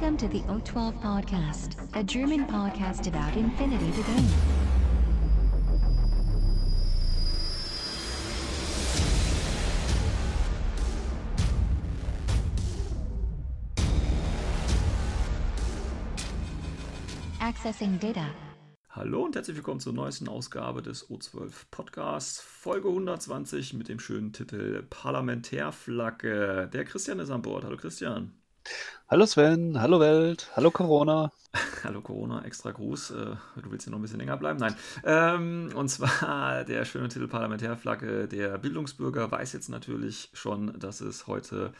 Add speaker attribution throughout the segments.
Speaker 1: Welcome to the O12 Podcast, a German podcast about infinity to game. Accessing data.
Speaker 2: Hallo und herzlich willkommen zur neuesten Ausgabe des O12 Podcasts, Folge 120 mit dem schönen Titel Parlamentärflagge. Der Christian ist an Bord. Hallo Christian.
Speaker 3: Hallo Sven, hallo Welt, hallo Corona.
Speaker 2: Hallo Corona, extra Gruß. Äh, du willst ja noch ein bisschen länger bleiben? Nein. Ähm, und zwar der schöne Titel Parlamentärflagge. Der Bildungsbürger weiß jetzt natürlich schon, dass es heute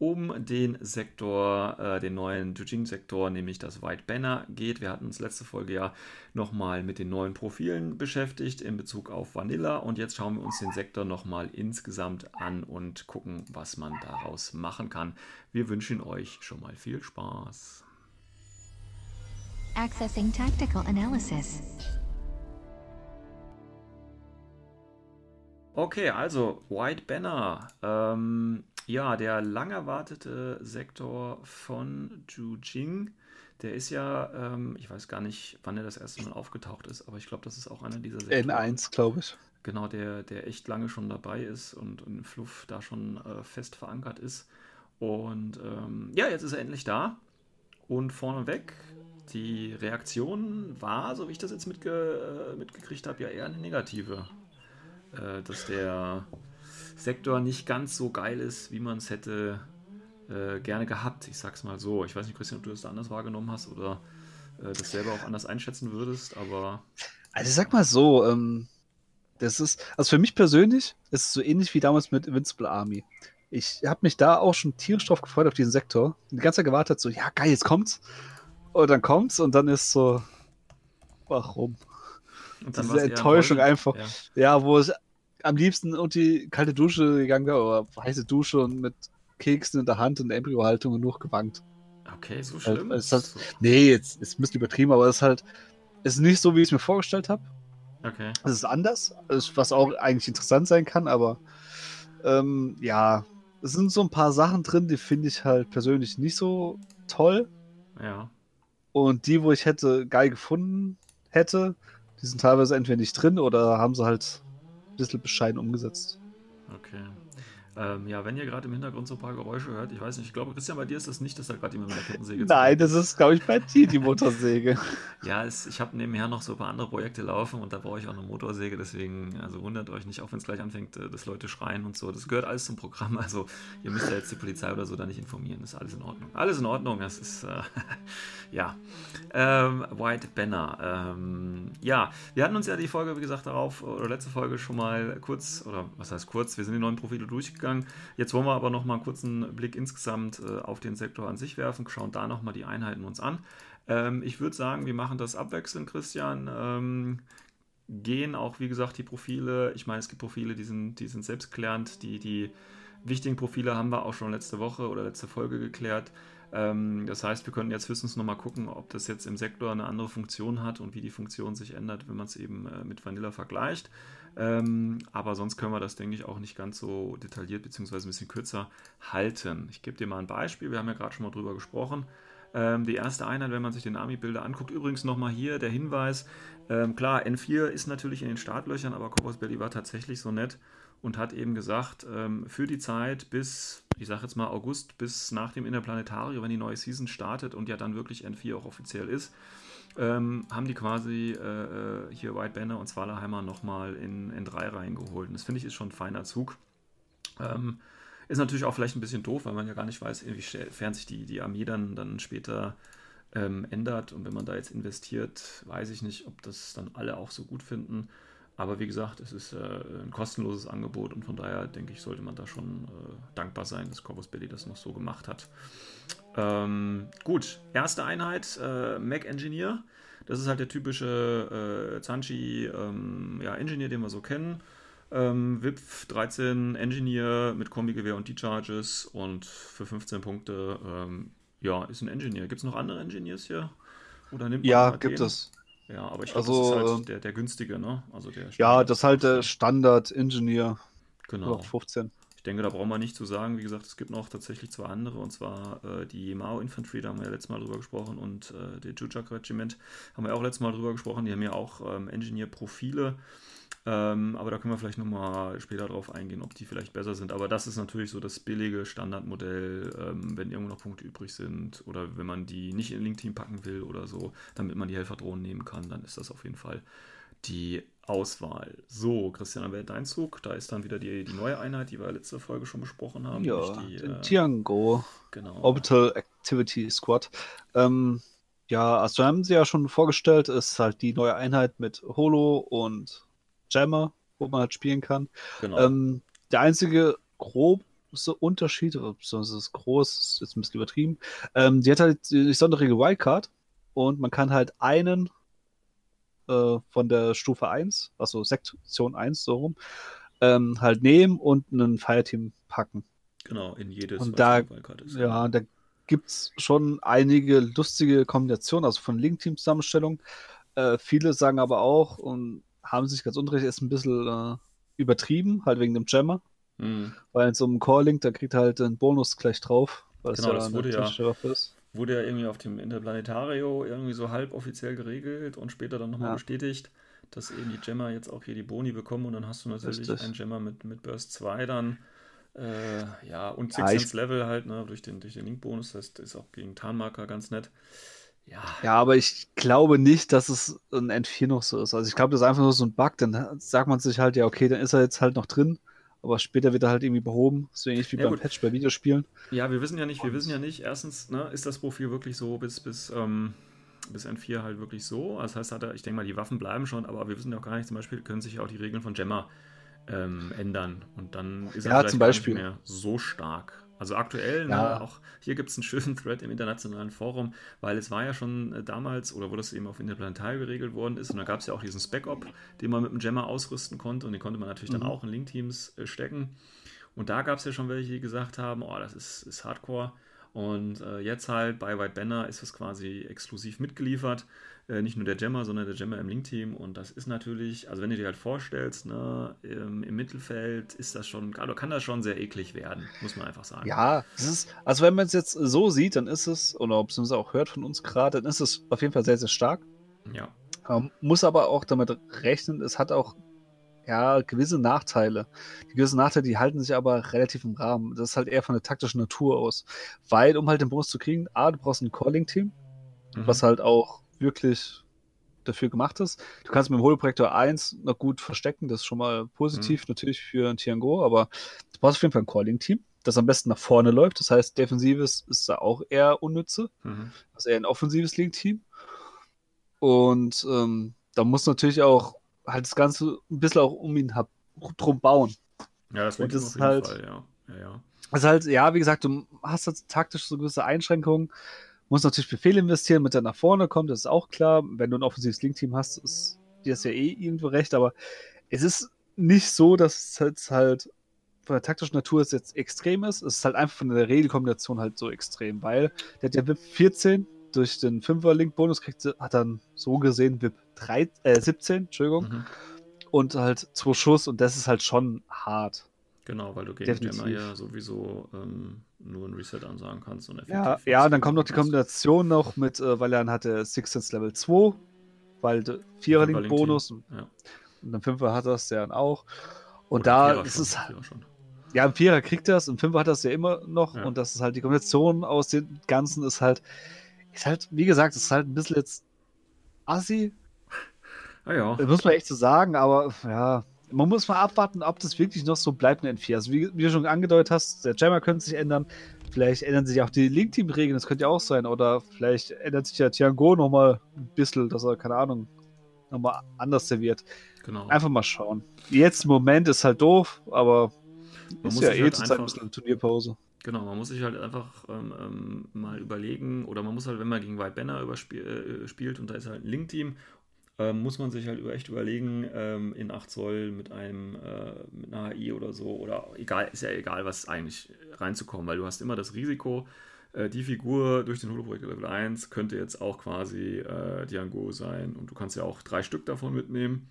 Speaker 2: um den Sektor, äh, den neuen Jujing-Sektor, nämlich das White Banner geht. Wir hatten uns letzte Folge ja nochmal mit den neuen Profilen beschäftigt in Bezug auf Vanilla und jetzt schauen wir uns den Sektor nochmal insgesamt an und gucken, was man daraus machen kann. Wir wünschen euch schon mal viel Spaß.
Speaker 1: Accessing tactical analysis.
Speaker 2: Okay, also White Banner. Ähm, ja, der lang erwartete Sektor von Jujing, der ist ja, ähm, ich weiß gar nicht, wann er das erste Mal aufgetaucht ist, aber ich glaube, das ist auch einer dieser
Speaker 3: Sektoren. N1, glaube ich.
Speaker 2: Genau, der, der echt lange schon dabei ist und, und Fluff da schon äh, fest verankert ist. Und ähm, ja, jetzt ist er endlich da. Und vorneweg, die Reaktion war, so wie ich das jetzt mitge äh, mitgekriegt habe, ja eher eine negative. Äh, dass der Sektor nicht ganz so geil ist, wie man es hätte äh, gerne gehabt. Ich sag's mal so. Ich weiß nicht, Christian, ob du das da anders wahrgenommen hast oder äh, das selber auch anders einschätzen würdest, aber.
Speaker 3: Also sag mal so, ähm, das ist, also für mich persönlich ist es so ähnlich wie damals mit Invincible Army. Ich habe mich da auch schon tierisch drauf gefreut auf diesen Sektor. Die ganze Zeit gewartet, so, ja geil, jetzt kommt's. Und dann kommt's und dann ist so, warum? Und dann Diese Enttäuschung einfach. Ja. ja, wo es am liebsten unter die kalte Dusche gegangen wäre, oder heiße Dusche und mit Keksen in der Hand und Embryohaltung und nur gewankt.
Speaker 2: Okay, so schlimm.
Speaker 3: Halt, halt, nee, jetzt ist ein bisschen übertrieben, aber es ist halt, es ist nicht so, wie ich es mir vorgestellt habe.
Speaker 2: Okay.
Speaker 3: Es ist anders, was auch eigentlich interessant sein kann, aber ähm, ja, es sind so ein paar Sachen drin, die finde ich halt persönlich nicht so toll.
Speaker 2: Ja.
Speaker 3: Und die, wo ich hätte geil gefunden hätte, die sind teilweise entweder nicht drin oder haben sie halt bisschen bescheiden umgesetzt.
Speaker 2: Okay. Ähm, ja, wenn ihr gerade im Hintergrund so ein paar Geräusche hört, ich weiß nicht, ich glaube, Christian, bei dir ist das nicht, dass da gerade jemand mit der Kettensäge
Speaker 3: Nein, das ist, glaube ich, bei dir die Motorsäge.
Speaker 2: ja, es, ich habe nebenher noch so ein paar andere Projekte laufen und da brauche ich auch eine Motorsäge, deswegen, also wundert euch nicht, auch wenn es gleich anfängt, äh, dass Leute schreien und so. Das gehört alles zum Programm, also ihr müsst ja jetzt die Polizei oder so da nicht informieren, ist alles in Ordnung. Alles in Ordnung, das ist, äh, ja. Ähm, White Banner. Ähm, ja, wir hatten uns ja die Folge, wie gesagt, darauf, oder letzte Folge schon mal kurz, oder was heißt kurz, wir sind die neuen Profile durchgegangen. Jetzt wollen wir aber noch mal einen kurzen Blick insgesamt äh, auf den Sektor an sich werfen, schauen da noch mal die Einheiten uns an. Ähm, ich würde sagen, wir machen das abwechselnd, Christian. Ähm, gehen auch, wie gesagt, die Profile. Ich meine, es gibt Profile, die sind, die sind selbstklärend. Die, die wichtigen Profile haben wir auch schon letzte Woche oder letzte Folge geklärt. Ähm, das heißt, wir können jetzt höchstens nochmal gucken, ob das jetzt im Sektor eine andere Funktion hat und wie die Funktion sich ändert, wenn man es eben äh, mit Vanilla vergleicht. Ähm, aber sonst können wir das, denke ich, auch nicht ganz so detailliert bzw. ein bisschen kürzer halten. Ich gebe dir mal ein Beispiel. Wir haben ja gerade schon mal drüber gesprochen. Ähm, die erste Einheit, wenn man sich den Army-Bilder anguckt, übrigens nochmal hier der Hinweis. Ähm, klar, N4 ist natürlich in den Startlöchern, aber Corpus Belli war tatsächlich so nett und hat eben gesagt, ähm, für die Zeit bis, ich sage jetzt mal August, bis nach dem Interplanetario, wenn die neue Season startet und ja dann wirklich N4 auch offiziell ist, ähm, haben die quasi äh, äh hier White Banner und Zwallerheimer nochmal in N3 reingeholt. Und das finde ich ist schon ein feiner Zug. Ähm, ist natürlich auch vielleicht ein bisschen doof, weil man ja gar nicht weiß, inwiefern sich die, die Armee dann, dann später ähm, ändert. Und wenn man da jetzt investiert, weiß ich nicht, ob das dann alle auch so gut finden. Aber wie gesagt, es ist äh, ein kostenloses Angebot und von daher denke ich, sollte man da schon äh, dankbar sein, dass Corvus Belli das noch so gemacht hat. Ähm, gut, erste Einheit, äh, Mac Engineer. Das ist halt der typische äh, Zanchi ähm, ja, Engineer, den wir so kennen. Ähm, VIP 13 Engineer mit Kombigewehr und D-Charges und für 15 Punkte, ähm, ja, ist ein Engineer. Gibt es noch andere Engineers hier?
Speaker 3: Oder nimmt ja, gibt den? es.
Speaker 2: Ja, aber ich glaube, also, das ist halt ähm, der, der günstige, ne? Also der
Speaker 3: ja, das ist halt der Standard-Ingenieur.
Speaker 2: Genau.
Speaker 3: 15.
Speaker 2: Ich denke, da brauchen wir nicht zu sagen. Wie gesagt, es gibt noch tatsächlich zwei andere, und zwar äh, die Mao Infantry, da haben wir ja letztes Mal drüber gesprochen, und äh, der Jujak Regiment haben wir auch letztes Mal drüber gesprochen. Die haben ja auch ähm, Engineer-Profile. Ähm, aber da können wir vielleicht nochmal später drauf eingehen, ob die vielleicht besser sind. Aber das ist natürlich so das billige Standardmodell, ähm, wenn irgendwo noch Punkte übrig sind oder wenn man die nicht in Link-Team packen will oder so, damit man die Helferdrohnen nehmen kann, dann ist das auf jeden Fall die Auswahl. So, Christian, wer dein Zug? Da ist dann wieder die, die neue Einheit, die wir letzte Folge schon besprochen haben.
Speaker 3: Ja,
Speaker 2: die,
Speaker 3: den
Speaker 2: äh,
Speaker 3: Tiango
Speaker 2: genau.
Speaker 3: Orbital Activity Squad. Ähm, ja, also haben sie ja schon vorgestellt, ist halt die neue Einheit mit Holo und Jammer, wo man halt spielen kann.
Speaker 2: genau.
Speaker 3: Ähm, der einzige große Unterschied, beziehungsweise ist groß, ist jetzt ein bisschen übertrieben, ähm, die hat halt die sonderregel Wildcard und man kann halt einen äh, von der Stufe 1, also Sektion 1 so rum, ähm, halt nehmen und einen Fireteam packen.
Speaker 2: genau, in jedes
Speaker 3: und da-
Speaker 2: ist.
Speaker 3: Ja, da gibt's schon einige lustige Kombinationen, also von Link-Team-Zusammenstellung. Äh, viele sagen aber auch und haben sich ganz unrecht, ist ein bisschen äh, übertrieben, halt wegen dem Jammer.
Speaker 2: Hm.
Speaker 3: Weil in so einem Core-Link, da kriegt halt einen Bonus gleich drauf. Weil
Speaker 2: Genau, das
Speaker 3: eine
Speaker 2: wurde ja-
Speaker 3: ist.
Speaker 2: Wurde ja irgendwie auf dem Interplanetario irgendwie so halboffiziell geregelt und später dann nochmal
Speaker 3: Ja.
Speaker 2: bestätigt, dass eben die Gemma jetzt auch hier die Boni bekommen und dann hast du natürlich
Speaker 3: Richtig.
Speaker 2: einen Gemma mit, mit Burst 2 dann. Äh, ja, und
Speaker 3: Ja,
Speaker 2: 6
Speaker 3: ich-
Speaker 2: Level halt, ne, durch den, durch den Link-Bonus, das ist auch gegen Tarnmarker ganz nett. Ja,
Speaker 3: Ja, aber ich glaube nicht, dass es in N4 noch so ist. Also ich glaube, das ist einfach nur so ein Bug. Dann sagt man sich halt, ja, okay, dann ist er jetzt halt noch drin. Aber später wird er halt irgendwie behoben. So ähnlich wie
Speaker 2: Ja,
Speaker 3: beim
Speaker 2: gut.
Speaker 3: Patch bei Videospielen.
Speaker 2: Ja, wir wissen ja nicht, wir wissen ja nicht, erstens, ne, ist das Profil wirklich so bis, bis, ähm, bis N4 halt wirklich so? Das heißt, hat er, ich denke mal, die Waffen bleiben schon, aber wir wissen ja auch gar nicht, zum Beispiel können sich ja auch die Regeln von Gemma ähm, ändern und dann ist er
Speaker 3: Ja,
Speaker 2: vielleicht
Speaker 3: zum
Speaker 2: gar
Speaker 3: Beispiel.
Speaker 2: nicht mehr so stark. Also aktuell,
Speaker 3: Ja.
Speaker 2: ne, auch hier gibt es einen schönen Thread im internationalen Forum, weil es war ja schon äh, damals, oder wo das eben auf Interplanetar geregelt worden ist, und da gab es ja auch diesen Spec-Op, den man mit dem Gemma ausrüsten konnte, und den konnte man natürlich
Speaker 3: Mhm.
Speaker 2: dann auch in Link-Teams äh, stecken. Und da gab es ja schon welche, die gesagt haben, oh, das ist, ist Hardcore. Und äh, jetzt halt bei White Banner ist es quasi exklusiv mitgeliefert. Äh, nicht nur der Gemma, sondern der Gemma im Link-Team. Und das ist natürlich, also wenn du dir halt vorstellst, ne, im, im Mittelfeld ist das schon, also kann das schon sehr eklig werden, muss man einfach sagen.
Speaker 3: Ja, das ist, also wenn man es jetzt so sieht, dann ist es, oder beziehungsweise auch hört von uns gerade, dann ist es auf jeden Fall sehr, sehr stark.
Speaker 2: Ja.
Speaker 3: Ähm, muss aber auch damit rechnen, es hat auch ja, gewisse Nachteile. Die gewissen Nachteile, die halten sich aber relativ im Rahmen. Das ist halt eher von der taktischen Natur aus. Weil, um halt den Bonus zu kriegen, A, du brauchst ein Calling-Team,
Speaker 2: Mhm.
Speaker 3: was halt auch wirklich dafür gemacht ist. Du kannst mit dem Holoprojektor 1 noch gut verstecken, das ist schon mal positiv natürlich für ein Tiango, aber du brauchst auf jeden Fall ein Calling-Team, das am besten nach vorne läuft. Das heißt, Defensives ist da auch eher unnütze,
Speaker 2: Mhm.
Speaker 3: also eher ein offensives Link-Team. Und ähm, da muss natürlich auch halt das Ganze ein bisschen auch um ihn drum bauen.
Speaker 2: Ja, das
Speaker 3: Und das ist halt-
Speaker 2: Fall, ja. ja, ja.
Speaker 3: Also halt, ja, wie gesagt, du hast jetzt taktisch so gewisse Einschränkungen, musst natürlich Befehle investieren, mit der nach vorne kommt, das ist auch klar. Wenn du ein offensives Link-Team hast, ist dir das ja eh irgendwo recht, aber es ist nicht so, dass es jetzt halt von der taktischen Natur es jetzt extrem ist. Es ist halt einfach von der Regelkombination halt so extrem, weil der hat ja VIP 14 durch den 5er Link-Bonus kriegt, hat dann so gesehen VIP 3, äh, 17, Entschuldigung,
Speaker 2: Mhm.
Speaker 3: und halt zwei Schuss und das ist halt schon hart.
Speaker 2: Genau, weil du gegen
Speaker 3: Definitiv.
Speaker 2: Gemma ja sowieso ähm, nur ein Reset ansagen kannst. Und
Speaker 3: Ja, ja, dann kommt noch die. Kombination noch mit, äh, weil er dann hatte Six Sense Level 2, weil der Vierer Link
Speaker 2: Fünfer-Link-Team.
Speaker 3: Bonus und,
Speaker 2: Ja.
Speaker 3: und im Fünfer hat er es ja dann auch. Und
Speaker 2: Oder
Speaker 3: da ist
Speaker 2: schon,
Speaker 3: es,
Speaker 2: schon.
Speaker 3: ja, im Vierer kriegt er es, im Fünfer hat er es ja immer noch
Speaker 2: Ja.
Speaker 3: und das ist halt die Kombination aus den Ganzen ist halt, ist halt, wie gesagt, ist halt ein bisschen jetzt assi,
Speaker 2: Ah ja,
Speaker 3: das muss man echt so sagen, aber ja, man muss mal abwarten, ob das wirklich noch so bleibt in N4. Also wie, wie du schon angedeutet hast, der Jammer könnte sich ändern. Vielleicht ändern sich auch die Link-Team-Regeln, das könnte ja auch sein. Oder vielleicht ändert sich ja Tiango nochmal ein bisschen, dass er, keine Ahnung, nochmal anders serviert.
Speaker 2: genau.
Speaker 3: Einfach mal schauen. Jetzt im Moment ist halt doof, aber
Speaker 2: Man
Speaker 3: ist
Speaker 2: muss
Speaker 3: ja eh
Speaker 2: halt
Speaker 3: zur Zeit ein bisschen Turnierpause.
Speaker 2: Genau, man muss sich halt einfach ähm, ähm, mal überlegen, oder man muss halt, wenn man gegen White Banner überspiel, äh, spielt und da ist halt ein Link-Team, ähm, muss man sich halt echt überlegen, ähm, in 8 Zoll mit einem, äh, mit einer HI oder so, oder egal, ist ja egal, was eigentlich reinzukommen, weil du hast immer das Risiko, äh, die Figur durch den Holoprojekt Level 1 könnte jetzt auch quasi äh, Diango sein und du kannst ja auch drei Stück davon mitnehmen.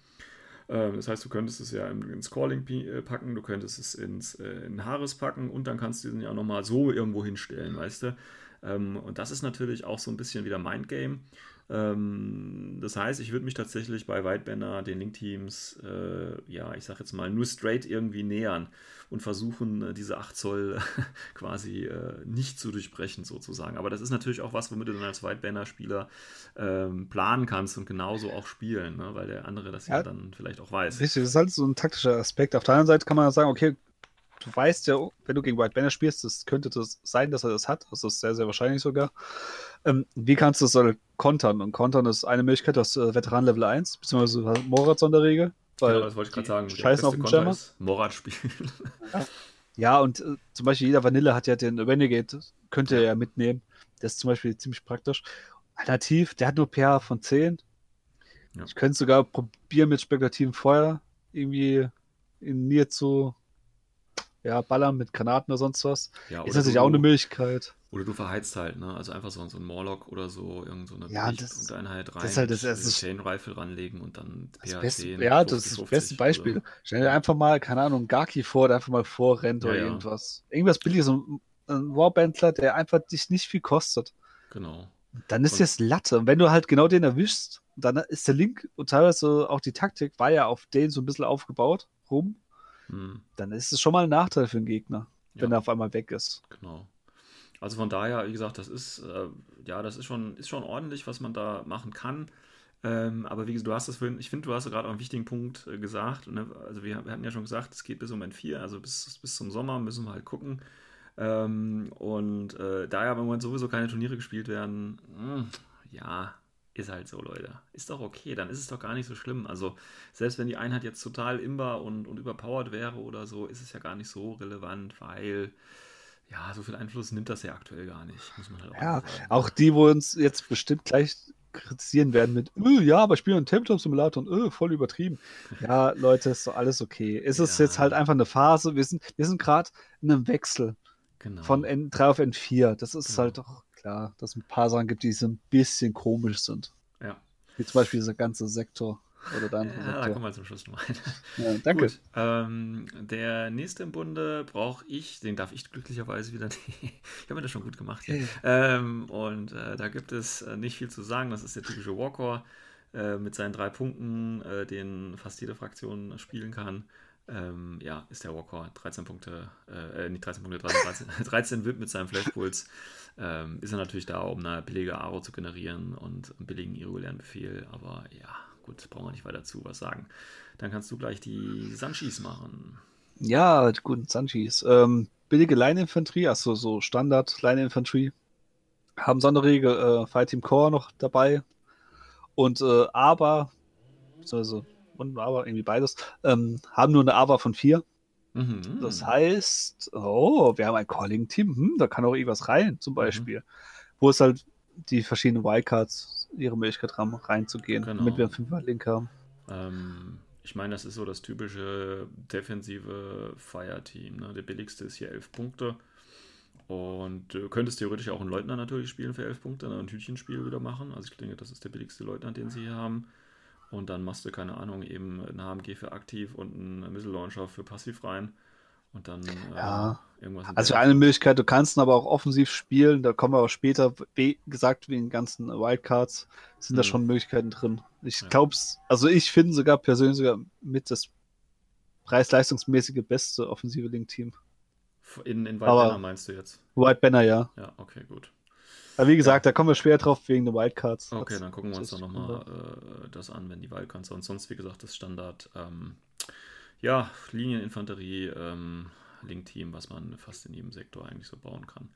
Speaker 2: Ähm, das heißt, du könntest es ja ins Calling äh, packen, du könntest es ins äh, in Haares packen und dann kannst du den ja nochmal so irgendwo hinstellen, weißt du? Ähm, und das ist natürlich auch so ein bisschen wieder Mindgame. Ähm, das heißt, ich würde mich tatsächlich bei Whitebanner den Link-Teams, äh, ja, ich sag jetzt mal, nur straight irgendwie nähern und versuchen, äh, diese 8 Zoll quasi äh, nicht zu durchbrechen, sozusagen. Aber das ist natürlich auch was, womit du dann als Whitebanner-Spieler ähm, planen kannst und genauso auch spielen, ne? weil der andere das ja, ja dann vielleicht auch weiß.
Speaker 3: Richtig, das ist halt so ein taktischer Aspekt. Auf der anderen Seite kann man sagen, okay, du weißt ja, wenn du gegen White Banner spielst, das könnte das sein, dass er das hat. Das ist sehr, sehr wahrscheinlich sogar. Ähm, wie kannst du das so kontern? Und kontern ist eine Möglichkeit, das äh, Veteran Level 1, beziehungsweise Morat Sonderregel. Weil
Speaker 2: genau, das wollte ich gerade sagen.
Speaker 3: Scheißen auf den Jammer.
Speaker 2: Morat spielen.
Speaker 3: Ja. ja, und äh, zum Beispiel jeder Vanille hat ja den Renegade, könnte er ja mitnehmen. Das ist zum Beispiel ziemlich praktisch. Alternativ, der hat nur PH von 10. Ja. Ich könnte sogar probieren mit spekulativem Feuer irgendwie in mir zu ja, ballern mit Granaten oder sonst was. Ja, ist natürlich du, auch eine Möglichkeit.
Speaker 2: Oder du verheizt halt, ne? Also einfach so, so ein Morlock oder so, irgend so eine
Speaker 3: ja, das,
Speaker 2: Einheit rein,
Speaker 3: das ist halt das, das
Speaker 2: ist, Chain Rifle ranlegen und dann
Speaker 3: PH beste, Ja, 50, das ist das beste Beispiel. Oder? Stell dir einfach mal, keine Ahnung, Gaki vor, der einfach mal vorrennt ja, oder irgendwas. Irgendwas billiges, ein, ein Warbandler, der einfach dich nicht viel kostet.
Speaker 2: Genau.
Speaker 3: Dann ist jetzt Latte. Und wenn du halt genau den erwischst, dann ist der Link und teilweise auch die Taktik war ja auf den so ein bisschen aufgebaut rum. Hm. Dann ist es schon mal ein Nachteil für den Gegner, ja. wenn er auf einmal weg ist.
Speaker 2: Genau. Also von daher, wie gesagt, das ist, äh, ja, das ist schon, ist schon ordentlich, was man da machen kann. Ähm, aber wie gesagt, du hast das ich finde, du hast gerade auch einen wichtigen Punkt äh, gesagt. Ne? Also wir, wir, hatten ja schon gesagt, es geht bis um N4, also bis, bis zum Sommer müssen wir halt gucken. Ähm, und äh, da ja im Moment sowieso keine Turniere gespielt werden, mh, hm, ja, ist halt so, Leute. Ist doch okay, dann ist es doch gar nicht so schlimm. Also, selbst wenn die Einheit jetzt total imbar und, und überpowered wäre oder so, ist es ja gar nicht so relevant, weil ja, so viel Einfluss nimmt das ja aktuell gar nicht, muss man halt
Speaker 3: auch Ja, auch die, wo uns jetzt bestimmt gleich kritisieren werden mit, öh, ja, aber spielen einen Tabletop-Simulator und öh, voll übertrieben. Ja, Leute, ist doch alles okay. Es ist ja. jetzt halt einfach eine Phase. Wir sind, wir sind gerade in einem Wechsel genau. von N3 auf N4. Das ist genau. halt doch klar, dass es ein paar Sachen gibt, die so ein bisschen komisch sind.
Speaker 2: Ja.
Speaker 3: Wie zum Beispiel dieser ganze Sektor. Oder
Speaker 2: dann ja, da kommen wir zum Schluss noch ein.
Speaker 3: Ja, danke. Gut,
Speaker 2: ähm, der nächste im Bunde brauche ich, den darf ich glücklicherweise wieder. ich habe mir das schon gut gemacht hier. Ähm, und äh, da gibt es äh, nicht viel zu sagen. Das ist der typische Warcore äh, mit seinen drei Punkten, äh, den fast jede Fraktion spielen kann. Ähm, ja, ist der Walker 13 Punkte, äh, äh nicht 13 Punkte, 13, 13, 13 VIP mit seinem Flashpuls. Ähm, ist er natürlich da, um eine billige Aro zu generieren und einen billigen irregulären Befehl. Aber ja, gut, brauchen wir nicht weiter zu was sagen. Dann kannst du gleich die Sanchis machen.
Speaker 3: Ja, gut, Sanchis. Ähm, billige Line-Infanterie, also so Standard Line-Infanterie. Haben Sonderregel äh, Fight Team Core noch dabei. Und äh, aber, beziehungsweise und aber irgendwie beides, ähm, haben nur eine AVA von vier. Mhm. Das heißt, oh, wir haben ein Calling-Team, hm, da kann auch irgendwas rein, zum mhm. Beispiel. Mhm. Wo es halt die verschiedenen Wildcards ihre Möglichkeit haben, reinzugehen, genau. damit wir einen Fünfer-Link haben.
Speaker 2: Ähm, ich meine, das ist so das typische defensive Fire-Team. Ne? Der billigste ist hier elf Punkte. Und du könntest theoretisch auch einen Leutnant natürlich spielen für elf Punkte, ein Hütchenspiel wieder machen. Also ich denke, das ist der billigste Leutnant, den sie hier haben. Und dann machst du, keine Ahnung, eben ein HMG für aktiv und einen Missile Launcher für passiv rein. Und dann
Speaker 3: äh, ja. irgendwas. Also eine Möglichkeit, du kannst ihn aber auch offensiv spielen. Da kommen wir auch später, wie gesagt, wie in den ganzen Wildcards sind hm. da schon Möglichkeiten drin. Ich ja. glaube also ich finde sogar persönlich sogar mit das preis-leistungsmäßige beste offensive Link-Team.
Speaker 2: In, in White Banner meinst du jetzt?
Speaker 3: White Banner, ja.
Speaker 2: Ja, okay, gut.
Speaker 3: Aber wie gesagt, ja. da kommen wir schwer drauf wegen der Wildcards.
Speaker 2: Okay, dann gucken wir uns dann nochmal äh, das an, wenn die Wildcards und sonst, wie gesagt, das Standard, ähm, ja, Linieninfanterie, ähm, Link-Team, was man fast in jedem Sektor eigentlich so bauen kann.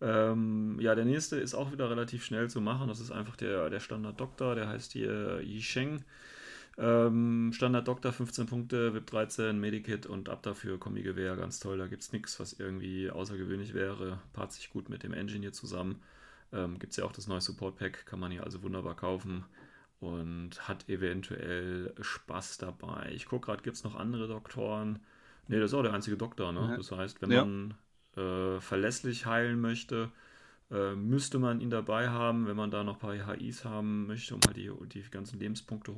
Speaker 2: Ähm, ja, der nächste ist auch wieder relativ schnell zu machen. Das ist einfach der, der Standard-Doktor, der heißt hier Yisheng. Ähm, Standard Doktor 15 Punkte, VIP 13, Medikit und ab dafür Kombi-Gewehr, ganz toll. Da gibt es nichts, was irgendwie außergewöhnlich wäre. Paart sich gut mit dem Engine hier zusammen. Ähm, Gibt es ja auch das neue Support Pack, kann man hier also wunderbar kaufen und hat eventuell Spaß dabei. Ich gucke gerade, gibt es noch andere Doktoren? Ne, das ist auch der einzige Doktor, ne? Das heißt, wenn ja. man äh, verlässlich heilen möchte, äh, müsste man ihn dabei haben, wenn man da noch ein paar HIs haben möchte, um halt die, die ganzen Lebenspunkte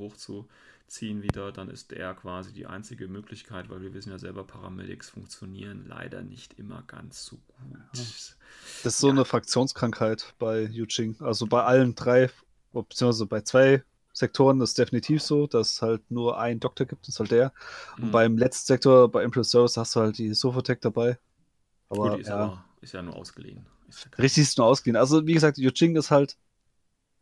Speaker 2: hochzuziehen wieder, dann ist er quasi die einzige Möglichkeit, weil wir wissen ja selber, Paramedics funktionieren leider nicht immer ganz so gut.
Speaker 3: Das ist so eine Fraktionskrankheit bei Yuching. Also bei allen drei, beziehungsweise bei zwei Sektoren ist definitiv so, dass es halt nur einen Doktor gibt, das ist halt der. Und
Speaker 2: Mhm.
Speaker 3: beim letzten Sektor, bei Impulse Service, hast du halt die Sofotec dabei. Aber
Speaker 2: Gut, die ist,
Speaker 3: ja,
Speaker 2: aber, ist ja nur ausgeliehen. Ist ja
Speaker 3: richtig ist nur ausgeliehen. Also wie gesagt, Yuching ist halt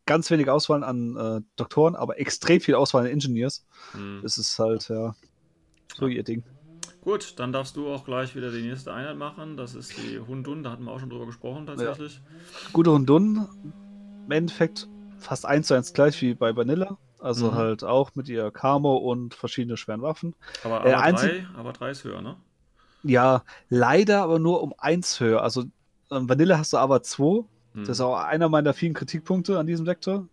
Speaker 3: ganz wenig Auswahl an äh, Doktoren, aber extrem viel Auswahl an Engineers.
Speaker 2: Hm.
Speaker 3: Das ist halt, ja, so ihr Ding.
Speaker 2: Gut, dann darfst du auch gleich wieder die nächste Einheit machen. Das ist die Hundun, da hatten wir auch schon drüber gesprochen tatsächlich.
Speaker 3: Gute Hundun, im Endeffekt fast eins zu eins gleich wie bei Vanilla. Also
Speaker 2: Mhm.
Speaker 3: halt auch mit ihr Camo und verschiedene schweren Waffen.
Speaker 2: Aber,
Speaker 3: Äh,
Speaker 2: aber,
Speaker 3: einzig-
Speaker 2: drei, aber drei ist höher, ne?
Speaker 3: Ja, leider aber nur um eins höher. Also ähm, Vanilla hast du aber zwei.
Speaker 2: Hm.
Speaker 3: Das ist auch einer meiner vielen Kritikpunkte an diesem Sektor.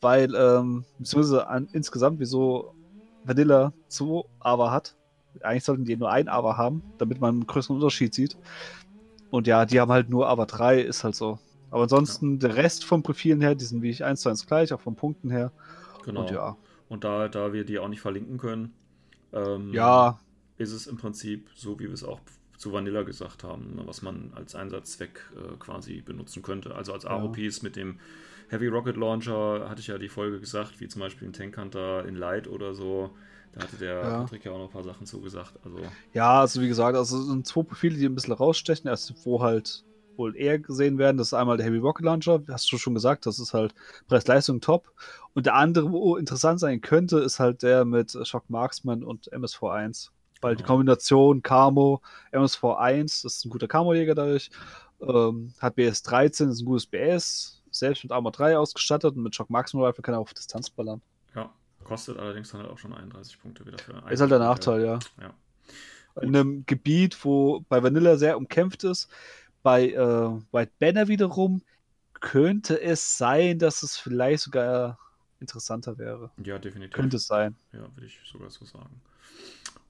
Speaker 3: Weil, ähm, beziehungsweise an, insgesamt, wieso Vanilla zwei aber hat. Eigentlich sollten die nur ein aber haben, damit man einen größeren Unterschied sieht. Und ja, die haben halt nur aber drei, ist halt so. Aber ansonsten, der Rest vom Profilen her, die sind wie ich eins zu eins gleich, auch von Punkten her.
Speaker 2: Genau.
Speaker 3: Und ja,
Speaker 2: Und da, da wir die auch nicht verlinken können, ähm,
Speaker 3: ja,
Speaker 2: ist es im Prinzip so, wie wir es auch zu Vanilla gesagt haben, ne, was man als Einsatzzweck äh, quasi benutzen könnte. Also als
Speaker 3: Ja.
Speaker 2: AOPs mit dem Heavy Rocket Launcher hatte ich ja die Folge gesagt, wie zum Beispiel ein Tank Hunter in Light oder so. Da hatte der
Speaker 3: Ja.
Speaker 2: Patrick ja auch noch ein paar Sachen zugesagt. Also
Speaker 3: Ja, also wie gesagt, also es sind zwei Profile, die ein bisschen rausstechen. Erst wo halt wohl eher gesehen werden. Das ist einmal der Heavy Rocket Launcher, hast du schon gesagt, das ist halt Preis-Leistung top. Und der andere, wo interessant sein könnte, ist halt der mit Shock Marksman und MSV1. Weil die. Kombination Camo, MSV1, das ist ein guter Camo-Jäger dadurch, ähm, hat BS 13, ist ein gutes BS, selbst mit Armor 3 ausgestattet und mit Shock Marksman Rifle kann er auf Distanz ballern.
Speaker 2: ja, kostet allerdings dann halt auch schon 31 Punkte wieder für
Speaker 3: Ist halt der Nachteil, ja.
Speaker 2: Ja.
Speaker 3: in einem Gebiet, wo bei Vanilla sehr umkämpft ist. Bei äh, White Banner wiederum könnte es sein, dass es vielleicht sogar interessanter wäre.
Speaker 2: Ja, definitiv.
Speaker 3: Könnte es sein.
Speaker 2: Ja, würde ich sogar so sagen.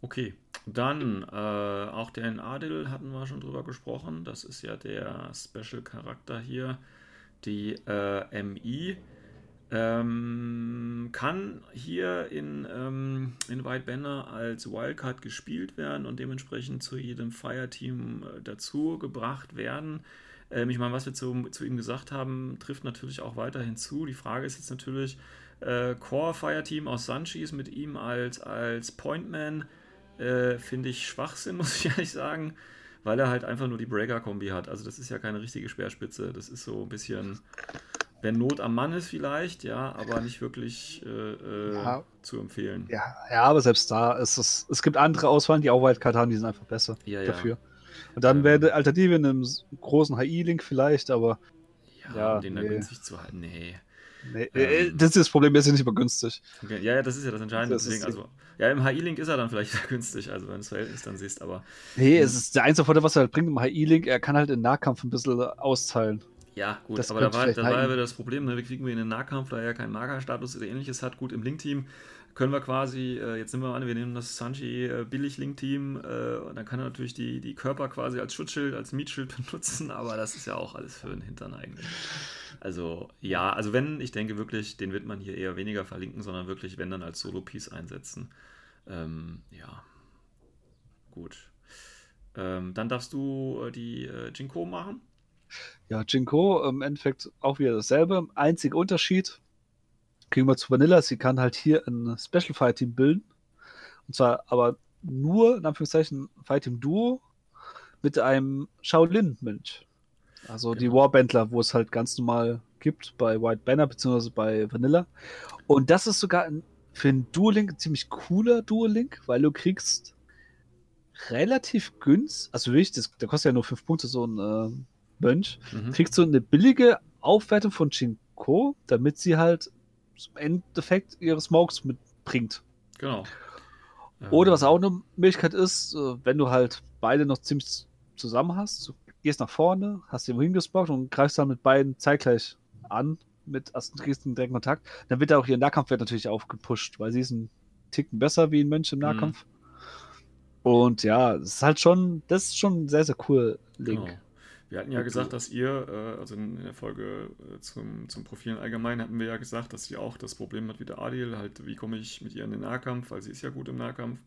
Speaker 2: Okay, dann äh, auch den Adil hatten wir schon drüber gesprochen. Das ist ja der Special-Charakter hier, die äh, MI. Ähm, kann hier in, ähm, in White Banner als Wildcard gespielt werden und dementsprechend zu jedem Fireteam äh, dazu gebracht werden. Ähm, ich meine, was wir zu, zu ihm gesagt haben, trifft natürlich auch weiterhin zu. Die Frage ist jetzt natürlich, äh, Core Fireteam aus Sunchies mit ihm als, als Pointman äh, finde ich Schwachsinn, muss ich ehrlich sagen, weil er halt einfach nur die Breaker-Kombi hat. Also das ist ja keine richtige Speerspitze. Das ist so ein bisschen, wenn Not am Mann ist vielleicht, ja, aber nicht wirklich äh, äh,
Speaker 3: Ja.
Speaker 2: zu empfehlen.
Speaker 3: Ja, ja, aber selbst da ist es. Es gibt andere Auswahlen, die auch Wildcard haben, die sind einfach besser
Speaker 2: Ja,
Speaker 3: dafür. Und dann
Speaker 2: Ähm.
Speaker 3: wäre die Alternative in einem großen HI-Link vielleicht, aber
Speaker 2: Ja,
Speaker 3: Ja,
Speaker 2: um den dann
Speaker 3: nee.
Speaker 2: günstig zu halten. Nee.
Speaker 3: Nee,
Speaker 2: Ähm.
Speaker 3: äh, das ist das Problem, der ist ja nicht immer günstig.
Speaker 2: Okay, Ja, ja, das ist ja das Entscheidende.
Speaker 3: Das
Speaker 2: Deswegen, also, ja, im HI-Link ist er dann vielleicht günstig, also wenn du das Verhältnis dann siehst, aber
Speaker 3: Nee,
Speaker 2: Hm.
Speaker 3: es ist der einzige Vorteil, was er halt bringt im HI-Link, er kann halt in Nahkampf ein bisschen auszahlen.
Speaker 2: Ja, gut,
Speaker 3: Das
Speaker 2: aber da war, da war ja das Problem, ne? wie kriegen wir ihn in den Nahkampf, da er ja keinen Markerstatus oder ähnliches hat. Gut, im Link-Team können wir quasi, äh, jetzt nehmen wir an, wir nehmen das Sanji äh, Billig-Link-Team äh, und dann kann er natürlich die, die Körper quasi als Schutzschild, als Mietschild benutzen, aber das ist ja auch alles für den Hintern eigentlich. Also, ja, also wenn, ich denke wirklich, den wird man hier eher weniger verlinken, sondern wirklich, wenn dann als Solo-Piece einsetzen. Ähm, ja, gut. Ähm, dann darfst du äh, die äh, Jinko machen.
Speaker 3: Ja, Jinko im Endeffekt auch wieder dasselbe. Einziger Unterschied gegenüber zu Vanilla, sie kann halt hier ein Special Fight Team bilden. Und zwar aber nur, in Anführungszeichen, Fight Team Duo mit einem Shaolin-Mönch. Also die
Speaker 2: Genau.
Speaker 3: Warbandler, wo es halt ganz normal gibt bei White Banner bzw. bei Vanilla. Und das ist sogar ein, für einen Duo-Link ein ziemlich cooler Duo-Link, weil du kriegst relativ günstig, also wirklich, das, der kostet ja nur 5 Punkte, so ein äh, Mönch
Speaker 2: Mhm.
Speaker 3: kriegst du eine billige Aufwertung von Jinko, damit sie halt Endeffekt ihre Smokes mitbringt.
Speaker 2: Genau.
Speaker 3: Oder was auch eine Möglichkeit ist, äh, wenn du halt beide noch ziemlich zusammen hast, du gehst nach vorne, hast den hingespockt und greifst dann mit beiden zeitgleich an, mit also du kriegst einen direkten Kontakt, dann wird auch ihr Nahkampfwert natürlich aufgepusht, weil sie ist ein Ticken besser wie ein Mönch im
Speaker 2: Mhm.
Speaker 3: Nahkampf. Und ja, es ist halt schon, das ist schon sehr, sehr cool, Link.
Speaker 2: Genau. Wir hatten ja gesagt, dass ihr, äh, also in der Folge äh, zum, zum Profilen allgemein hatten wir ja gesagt, dass sie auch das Problem hat wie der Adil, halt, wie komme ich mit ihr in den Nahkampf, weil sie ist ja gut im Nahkampf.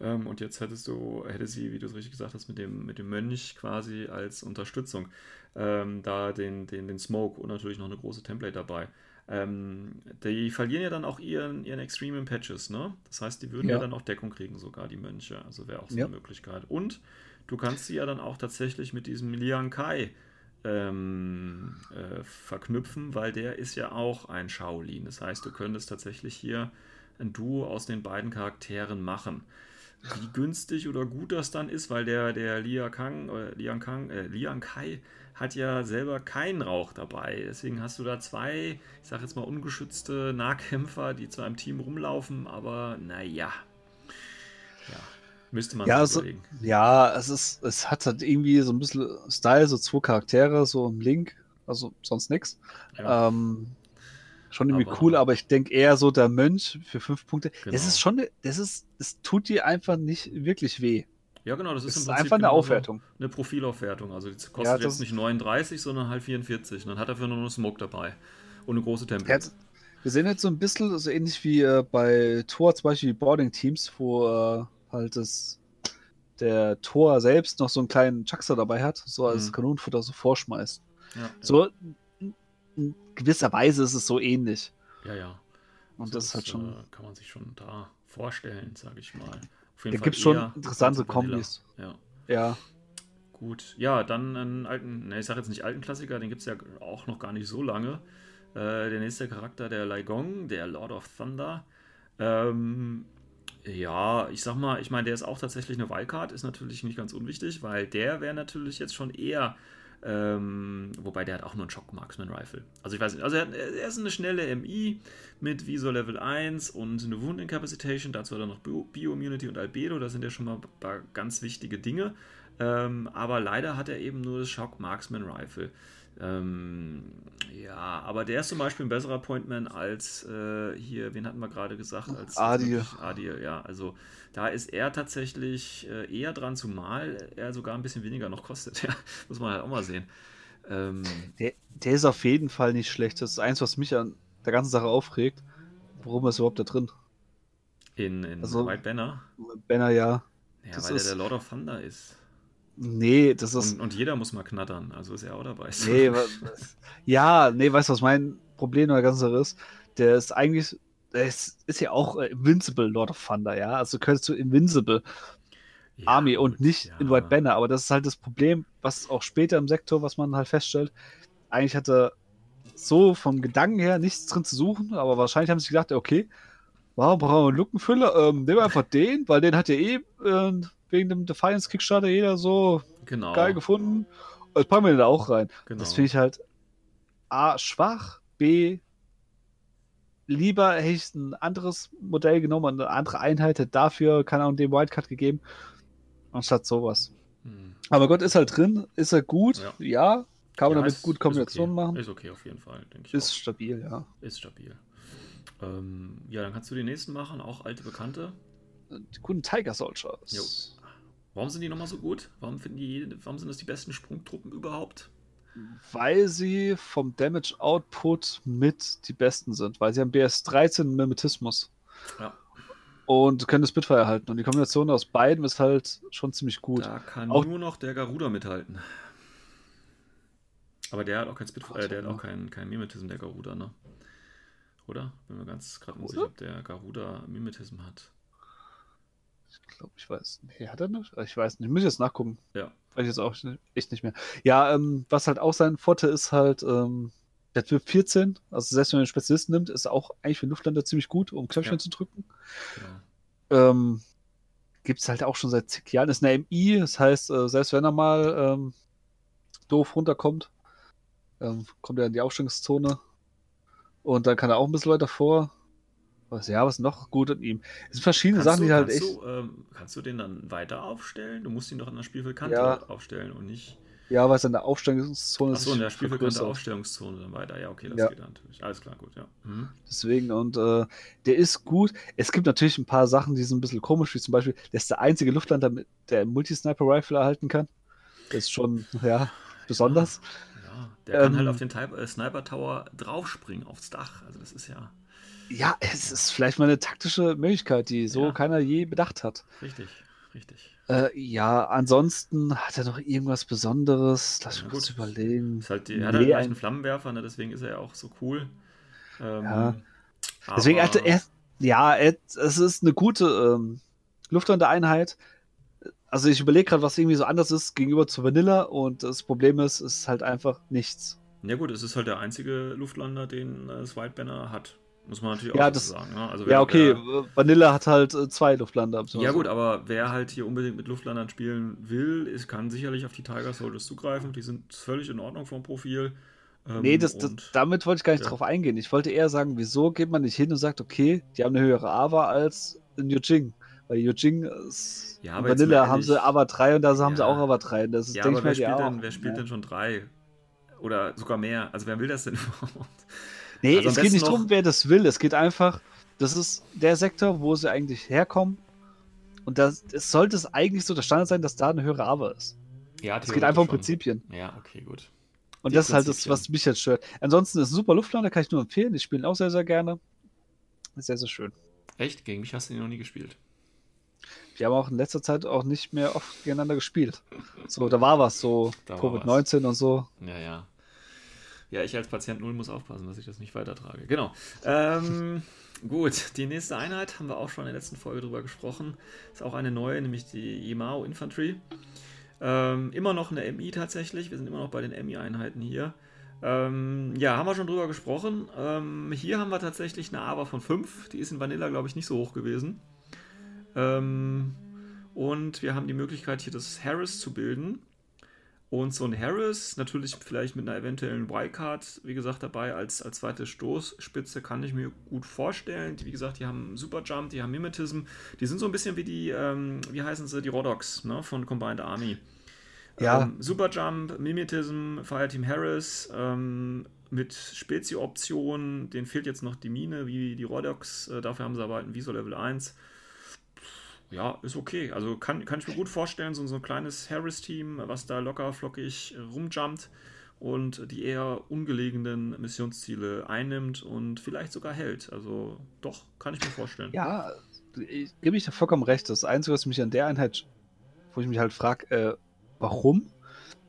Speaker 2: Ähm, und jetzt hättest du, hätte sie, wie du es richtig gesagt hast, mit dem, mit dem Mönch quasi als Unterstützung ähm, da den, den, den Smoke und natürlich noch eine große Template dabei. Ähm, die verlieren ja dann auch ihren, ihren Extreme in Patches, ne? Das heißt, die würden ja. ja dann auch Deckung kriegen, sogar die Mönche. Also wäre auch so ja. eine Möglichkeit. Und du kannst sie ja dann auch tatsächlich mit diesem Liang Kai ähm, äh, verknüpfen, weil der ist ja auch ein Shaolin. Das heißt, du könntest tatsächlich hier ein Duo aus den beiden Charakteren machen. Wie günstig oder gut das dann ist, weil der, der Liang Kang, äh, Liang Kang, äh, Liang Kai hat ja selber keinen Rauch dabei. Deswegen hast du da zwei, ich sag jetzt mal, ungeschützte Nahkämpfer, die zwar im Team rumlaufen, aber naja. Ja, müsste man
Speaker 3: ja, also, überlegen. Ja, es ist, es hat halt irgendwie so ein bisschen Style, so zwei Charaktere, so im Link, also sonst nichts. Ja. Ähm, schon irgendwie aber, cool, aber ich denke eher so der Mönch für fünf Punkte. Genau. Das ist schon, das ist, es tut dir einfach nicht wirklich weh.
Speaker 2: Ja, genau, das ist,
Speaker 3: das ist einfach eine Aufwertung.
Speaker 2: Eine Profilaufwertung. Also die kostet ja, jetzt nicht 39, sondern halt 44. Und dann hat er für nur eine Smoke dabei. Und eine große Tempo. Ja,
Speaker 3: wir sehen jetzt so ein bisschen so ähnlich wie äh, bei Tor, zum Beispiel Boarding Teams, wo äh, halt das, der Tor selbst noch so einen kleinen Chuckster dabei hat, so als mhm. Kanonenfutter so vorschmeißt. Ja, so in gewisser Weise ist es so ähnlich.
Speaker 2: Ja, ja.
Speaker 3: Und also das, ist halt schon.
Speaker 2: Äh, kann man sich schon da vorstellen, sage ich mal
Speaker 3: da gibt es schon interessante Kombis.
Speaker 2: Ja.
Speaker 3: ja.
Speaker 2: Gut. Ja, dann einen alten, ne, ich sage jetzt nicht alten Klassiker, den gibt es ja auch noch gar nicht so lange. Äh, der nächste Charakter, der Laigong, der Lord of Thunder. Ähm, ja, ich sag mal, ich meine, der ist auch tatsächlich eine Wildcard, ist natürlich nicht ganz unwichtig, weil der wäre natürlich jetzt schon eher ähm, wobei der hat auch nur einen Shock Marksman Rifle. Also ich weiß nicht, also er, er, ist eine schnelle MI mit Visor Level 1 und eine Wound Incapacitation. Dazu hat er noch Bio-Immunity und Albedo. Das sind ja schon mal ganz wichtige Dinge. Ähm, aber leider hat er eben nur das Shock Marksman Rifle. Ähm, ja, aber der ist zum Beispiel ein besserer Pointman als äh, hier, wen hatten wir gerade gesagt? Als,
Speaker 3: Adil.
Speaker 2: Adil, ja. Also da ist er tatsächlich äh, eher dran, zumal er sogar ein bisschen weniger noch kostet. Ja, muss man halt auch mal sehen. Ähm,
Speaker 3: der, der, ist auf jeden Fall nicht schlecht. Das ist eins, was mich an der ganzen Sache aufregt. Warum ist er überhaupt da drin?
Speaker 2: In, in also, White Banner?
Speaker 3: Banner, ja.
Speaker 2: Ja, das weil ist, er der Lord of Thunder ist.
Speaker 3: Nee, das ist.
Speaker 2: Und, und, jeder muss mal knattern, also ist er auch dabei.
Speaker 3: Nee, was, ja, nee, weißt du, was mein Problem an der ganzen Sache ist? Der ist eigentlich, der ist, ja auch Invincible Lord of Thunder, ja. Also könntest du Invincible ja, Army und nicht ja. in White Banner, aber das ist halt das Problem, was auch später im Sektor, was man halt feststellt. Eigentlich hatte so vom Gedanken her nichts drin zu suchen, aber wahrscheinlich haben sie gedacht, okay, warum brauchen wir einen Lückenfüller? Ähm, nehmen wir einfach den, weil den hat ja eh äh, wegen dem Defiance Kickstarter jeder so
Speaker 2: genau.
Speaker 3: geil gefunden. Das packen wir da auch rein. Genau. Das finde ich halt A, schwach, B, lieber hätte ich ein anderes Modell genommen, eine andere Einheit, hätte dafür, keine Ahnung, dem Wildcard gegeben, anstatt sowas. Hm. Aber Gott ist halt drin, ist er gut, ja, ja kann man ja, damit ist, gut Kombinationen
Speaker 2: okay.
Speaker 3: machen.
Speaker 2: Ist okay auf jeden Fall, denke ich.
Speaker 3: Ist auch. stabil, ja.
Speaker 2: Ist stabil. Ähm, ja, dann kannst du den nächsten machen, auch alte Bekannte.
Speaker 3: Die guten Tiger Soldiers. Jo.
Speaker 2: Warum sind die nochmal so gut? Warum, finden die, warum sind das die besten Sprungtruppen überhaupt?
Speaker 3: Weil sie vom Damage Output mit die besten sind, weil sie haben BS13 Mimetismus.
Speaker 2: Ja.
Speaker 3: Und können das Spitfire halten. Und die Kombination aus beiden ist halt schon ziemlich gut.
Speaker 2: Da kann auch nur noch der Garuda mithalten. Aber der hat auch kein Spitfire, äh, der hat auch kein, kein Mimetism, der Garuda, ne? Oder? Bin mir ganz gerade unsicher, ob der Garuda Mimetism hat.
Speaker 3: Ich glaube, ich weiß. Nee, hat er nicht? Ich weiß nicht. Ich muss jetzt nachgucken.
Speaker 2: Ja.
Speaker 3: Weiß ich jetzt auch echt nicht mehr. Ja, ähm, was halt auch sein Vorteil ist halt, ähm, der Typ 14, also selbst wenn man einen Spezialisten nimmt, ist auch eigentlich für Luftlander ziemlich gut, um Knöpfchen ja. zu drücken. Genau. Ähm, Gibt es halt auch schon seit zig Jahren. Ist eine MI, das heißt, äh, selbst wenn er mal ähm, doof runterkommt, ähm, kommt er in die Aufstellungszone. Und dann kann er auch ein bisschen weiter vor. Was, ja, was noch gut an ihm? Es sind verschiedene kannst Sachen, du, die halt echt.
Speaker 2: Du, ähm, kannst du den dann weiter aufstellen? Du musst ihn doch an der Spielfeldkante ja. aufstellen und nicht.
Speaker 3: Ja, weil es in der Aufstellungszone
Speaker 2: ist. Achso, in der Spielfeldkante Aufstellungszone dann weiter. Ja, okay, das ja. geht dann natürlich. Alles klar, gut, ja. Mhm.
Speaker 3: Deswegen, und äh, der ist gut. Es gibt natürlich ein paar Sachen, die sind ein bisschen komisch, wie zum Beispiel, der ist der einzige Luftlander, der Multisniper-Rifle erhalten kann. Das ist schon, ja. besonders.
Speaker 2: Ja, der kann
Speaker 3: Ähm,
Speaker 2: halt auf den äh, Sniper Tower draufspringen, aufs Dach. Also das ist ja
Speaker 3: Ja, es ist vielleicht mal eine taktische Möglichkeit, die so
Speaker 2: Ja.
Speaker 3: keiner je bedacht hat.
Speaker 2: richtig, richtig.
Speaker 3: Äh, ja, ansonsten hat er noch irgendwas Besonderes. Lass
Speaker 2: Ja,
Speaker 3: mich kurz
Speaker 2: gut.
Speaker 3: überlegen.
Speaker 2: Ist halt die, er hat halt
Speaker 3: Nee,
Speaker 2: einen Flammenwerfer, ne, deswegen ist er ja auch so cool. Ähm,
Speaker 3: Ja. Deswegen hatte er, ja, er, es ist eine gute ähm, Luftlandeeinheit. Also ich überlege gerade, was irgendwie so anders ist gegenüber zu Vanilla und das Problem ist, es ist halt einfach nichts.
Speaker 2: Ja gut, es ist halt der einzige Luftlander, den äh, das White Banner hat. Muss man natürlich
Speaker 3: Ja,
Speaker 2: auch
Speaker 3: das-
Speaker 2: sagen. Ne? Also
Speaker 3: Ja, okay,
Speaker 2: wer-
Speaker 3: Vanilla hat halt äh, zwei Luftlander.
Speaker 2: Ja gut, aber wer halt hier unbedingt mit Luftlandern spielen will, ist, kann sicherlich auf die Tiger Soldiers zugreifen. Die sind völlig in Ordnung vom Profil. Ähm,
Speaker 3: Nee, das, das, damit wollte ich gar nicht
Speaker 2: ja.
Speaker 3: drauf eingehen. Ich wollte eher sagen, wieso geht man nicht hin und sagt, okay, die haben eine höhere AVA als in Yujing. Weil Yujing ist
Speaker 2: Ja, aber
Speaker 3: Vanilla haben sie. AVA 3 und da haben sie
Speaker 2: Ja.
Speaker 3: auch AVA 3. Das ist,
Speaker 2: ja,
Speaker 3: denke
Speaker 2: aber
Speaker 3: ich
Speaker 2: wer
Speaker 3: mal,
Speaker 2: spielt, denn, wer spielt
Speaker 3: ja.
Speaker 2: denn schon drei? Oder sogar mehr? Also wer will das denn überhaupt?
Speaker 3: Nee,
Speaker 2: Also
Speaker 3: es geht nicht darum, wer das will. Es geht einfach, das ist der Sektor, wo sie eigentlich herkommen. Und das, es sollte es eigentlich so der Standard sein, dass da eine höhere AVA ist.
Speaker 2: Ja,
Speaker 3: Es geht einfach um. Prinzipien.
Speaker 2: Ja, okay, gut.
Speaker 3: Und
Speaker 2: Die
Speaker 3: das ist halt das, was mich jetzt stört. Ansonsten ist ein super Luftlander, kann ich nur empfehlen. Ich spiele ihn auch sehr, sehr gerne. Ist sehr, sehr schön.
Speaker 2: Echt? Gegen mich hast du ihn noch nie gespielt.
Speaker 3: Wir haben auch in letzter Zeit auch nicht mehr oft gegeneinander gespielt. So, da war was, so
Speaker 2: Da war
Speaker 3: Covid-19 und so.
Speaker 2: Ja, ja. Ja, ich als Patient Null muss aufpassen, dass ich das nicht weitertrage. Genau. Ähm, gut, die nächste Einheit haben wir auch schon in der letzten Folge drüber gesprochen. Ist auch eine neue, nämlich die Yemao Infantry. Ähm, immer noch eine MI tatsächlich. Wir sind immer noch bei den MI-Einheiten hier. Ähm, ja, haben wir schon drüber gesprochen. Ähm, hier haben wir tatsächlich eine AVA von 5. Die ist in Vanilla, glaube ich, nicht so hoch gewesen. Ähm, und wir haben die Möglichkeit, hier das Harris zu bilden. Und so ein Harris, natürlich vielleicht mit einer eventuellen Wildcard, wie gesagt, dabei als, als zweite Stoßspitze, kann ich mir gut vorstellen. Die, wie gesagt, die haben Superjump, die haben Mimetism. Die sind so ein bisschen wie die, ähm, wie heißen sie, die Rodox ne, von Combined Army.
Speaker 3: Ja.
Speaker 2: Ähm, Superjump, Mimetism, Fireteam Harris, ähm, mit Spezi-Optionen. Denen fehlt jetzt noch die Mine, wie die Rodox. Äh, dafür haben sie aber halt ein Viso Level 1 ja, ist okay. Also kann, kann ich mir gut vorstellen, so, so ein kleines Harris-Team, was da locker flockig rumjumpt und die eher ungelegenen Missionsziele einnimmt und vielleicht sogar hält. Also doch, kann ich mir vorstellen.
Speaker 3: Ja, ich gebe ich da vollkommen recht. Das Einzige, was mich an der Einheit, wo ich mich halt frage, äh, warum?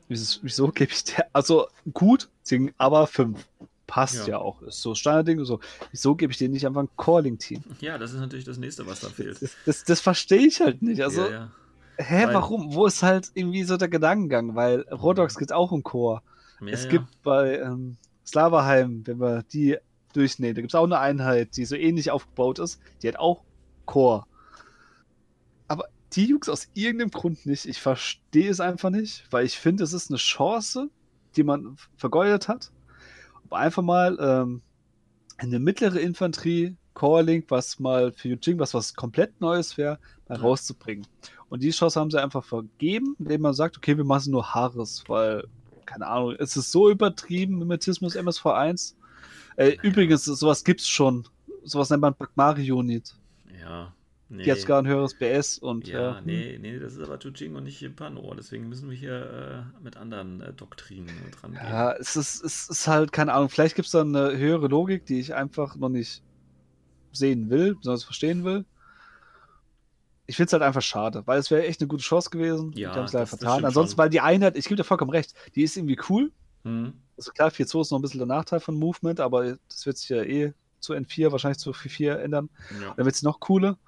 Speaker 3: Wieso, gebe ich der, also gut, aber 5. Passt
Speaker 2: Ja.
Speaker 3: ja. auch. Ist so Standardding und so. Wieso gebe ich denen nicht einfach ein Calling-Team?
Speaker 2: Ja, das ist natürlich das nächste, was da fehlt.
Speaker 3: Das, das, das verstehe ich halt nicht. Also,
Speaker 2: ja, ja.
Speaker 3: hä,
Speaker 2: Weil-
Speaker 3: warum? Wo ist halt irgendwie so der Gedankengang? Weil Rodox gibt auch einen Chor. Es gibt bei ähm, Slavaheim, wenn wir die durchnehmen, da gibt es auch eine Einheit, die so ähnlich aufgebaut ist. Die hat auch Chor. Aber die Jungs aus irgendeinem Grund nicht. Ich verstehe es einfach nicht, weil ich finde, es ist eine Chance, die man vergeudet hat. Einfach mal ähm, eine mittlere Infanterie, Calling, was mal für Eugene was was komplett Neues wäre, mal rauszubringen. Und die Chance haben sie einfach vergeben, indem man sagt, okay, wir machen nur Haares, weil, keine Ahnung, es ist so übertrieben, Mimetismus MSV1. Äh. Übrigens, sowas gibt's schon. Sowas nennt man Bagmari-Unit.
Speaker 2: Ja, nee.
Speaker 3: Die hat sogar ein höheres BS und
Speaker 2: ja,
Speaker 3: äh,
Speaker 2: nee, nee, das ist aber Tujing und nicht Pano. Deswegen müssen wir hier äh, mit anderen äh, Doktrinen dran gehen.
Speaker 3: Ja, es ist, es ist halt, keine Ahnung, vielleicht gibt es da eine höhere Logik, die ich einfach noch nicht sehen will, besonders verstehen will. Ich finde es halt einfach schade, weil es wäre echt eine gute Chance gewesen.
Speaker 2: Ja,
Speaker 3: die haben es leider vertan. Ansonsten,
Speaker 2: schon.
Speaker 3: weil die Einheit, ich gebe dir vollkommen recht, die ist irgendwie cool.
Speaker 2: Hm.
Speaker 3: Also klar, 4.2 ist noch ein bisschen der Nachteil von Movement, aber das wird sich ja eh zu N4, wahrscheinlich zu 4.4 ändern.
Speaker 2: Ja.
Speaker 3: Dann wird es noch cooler.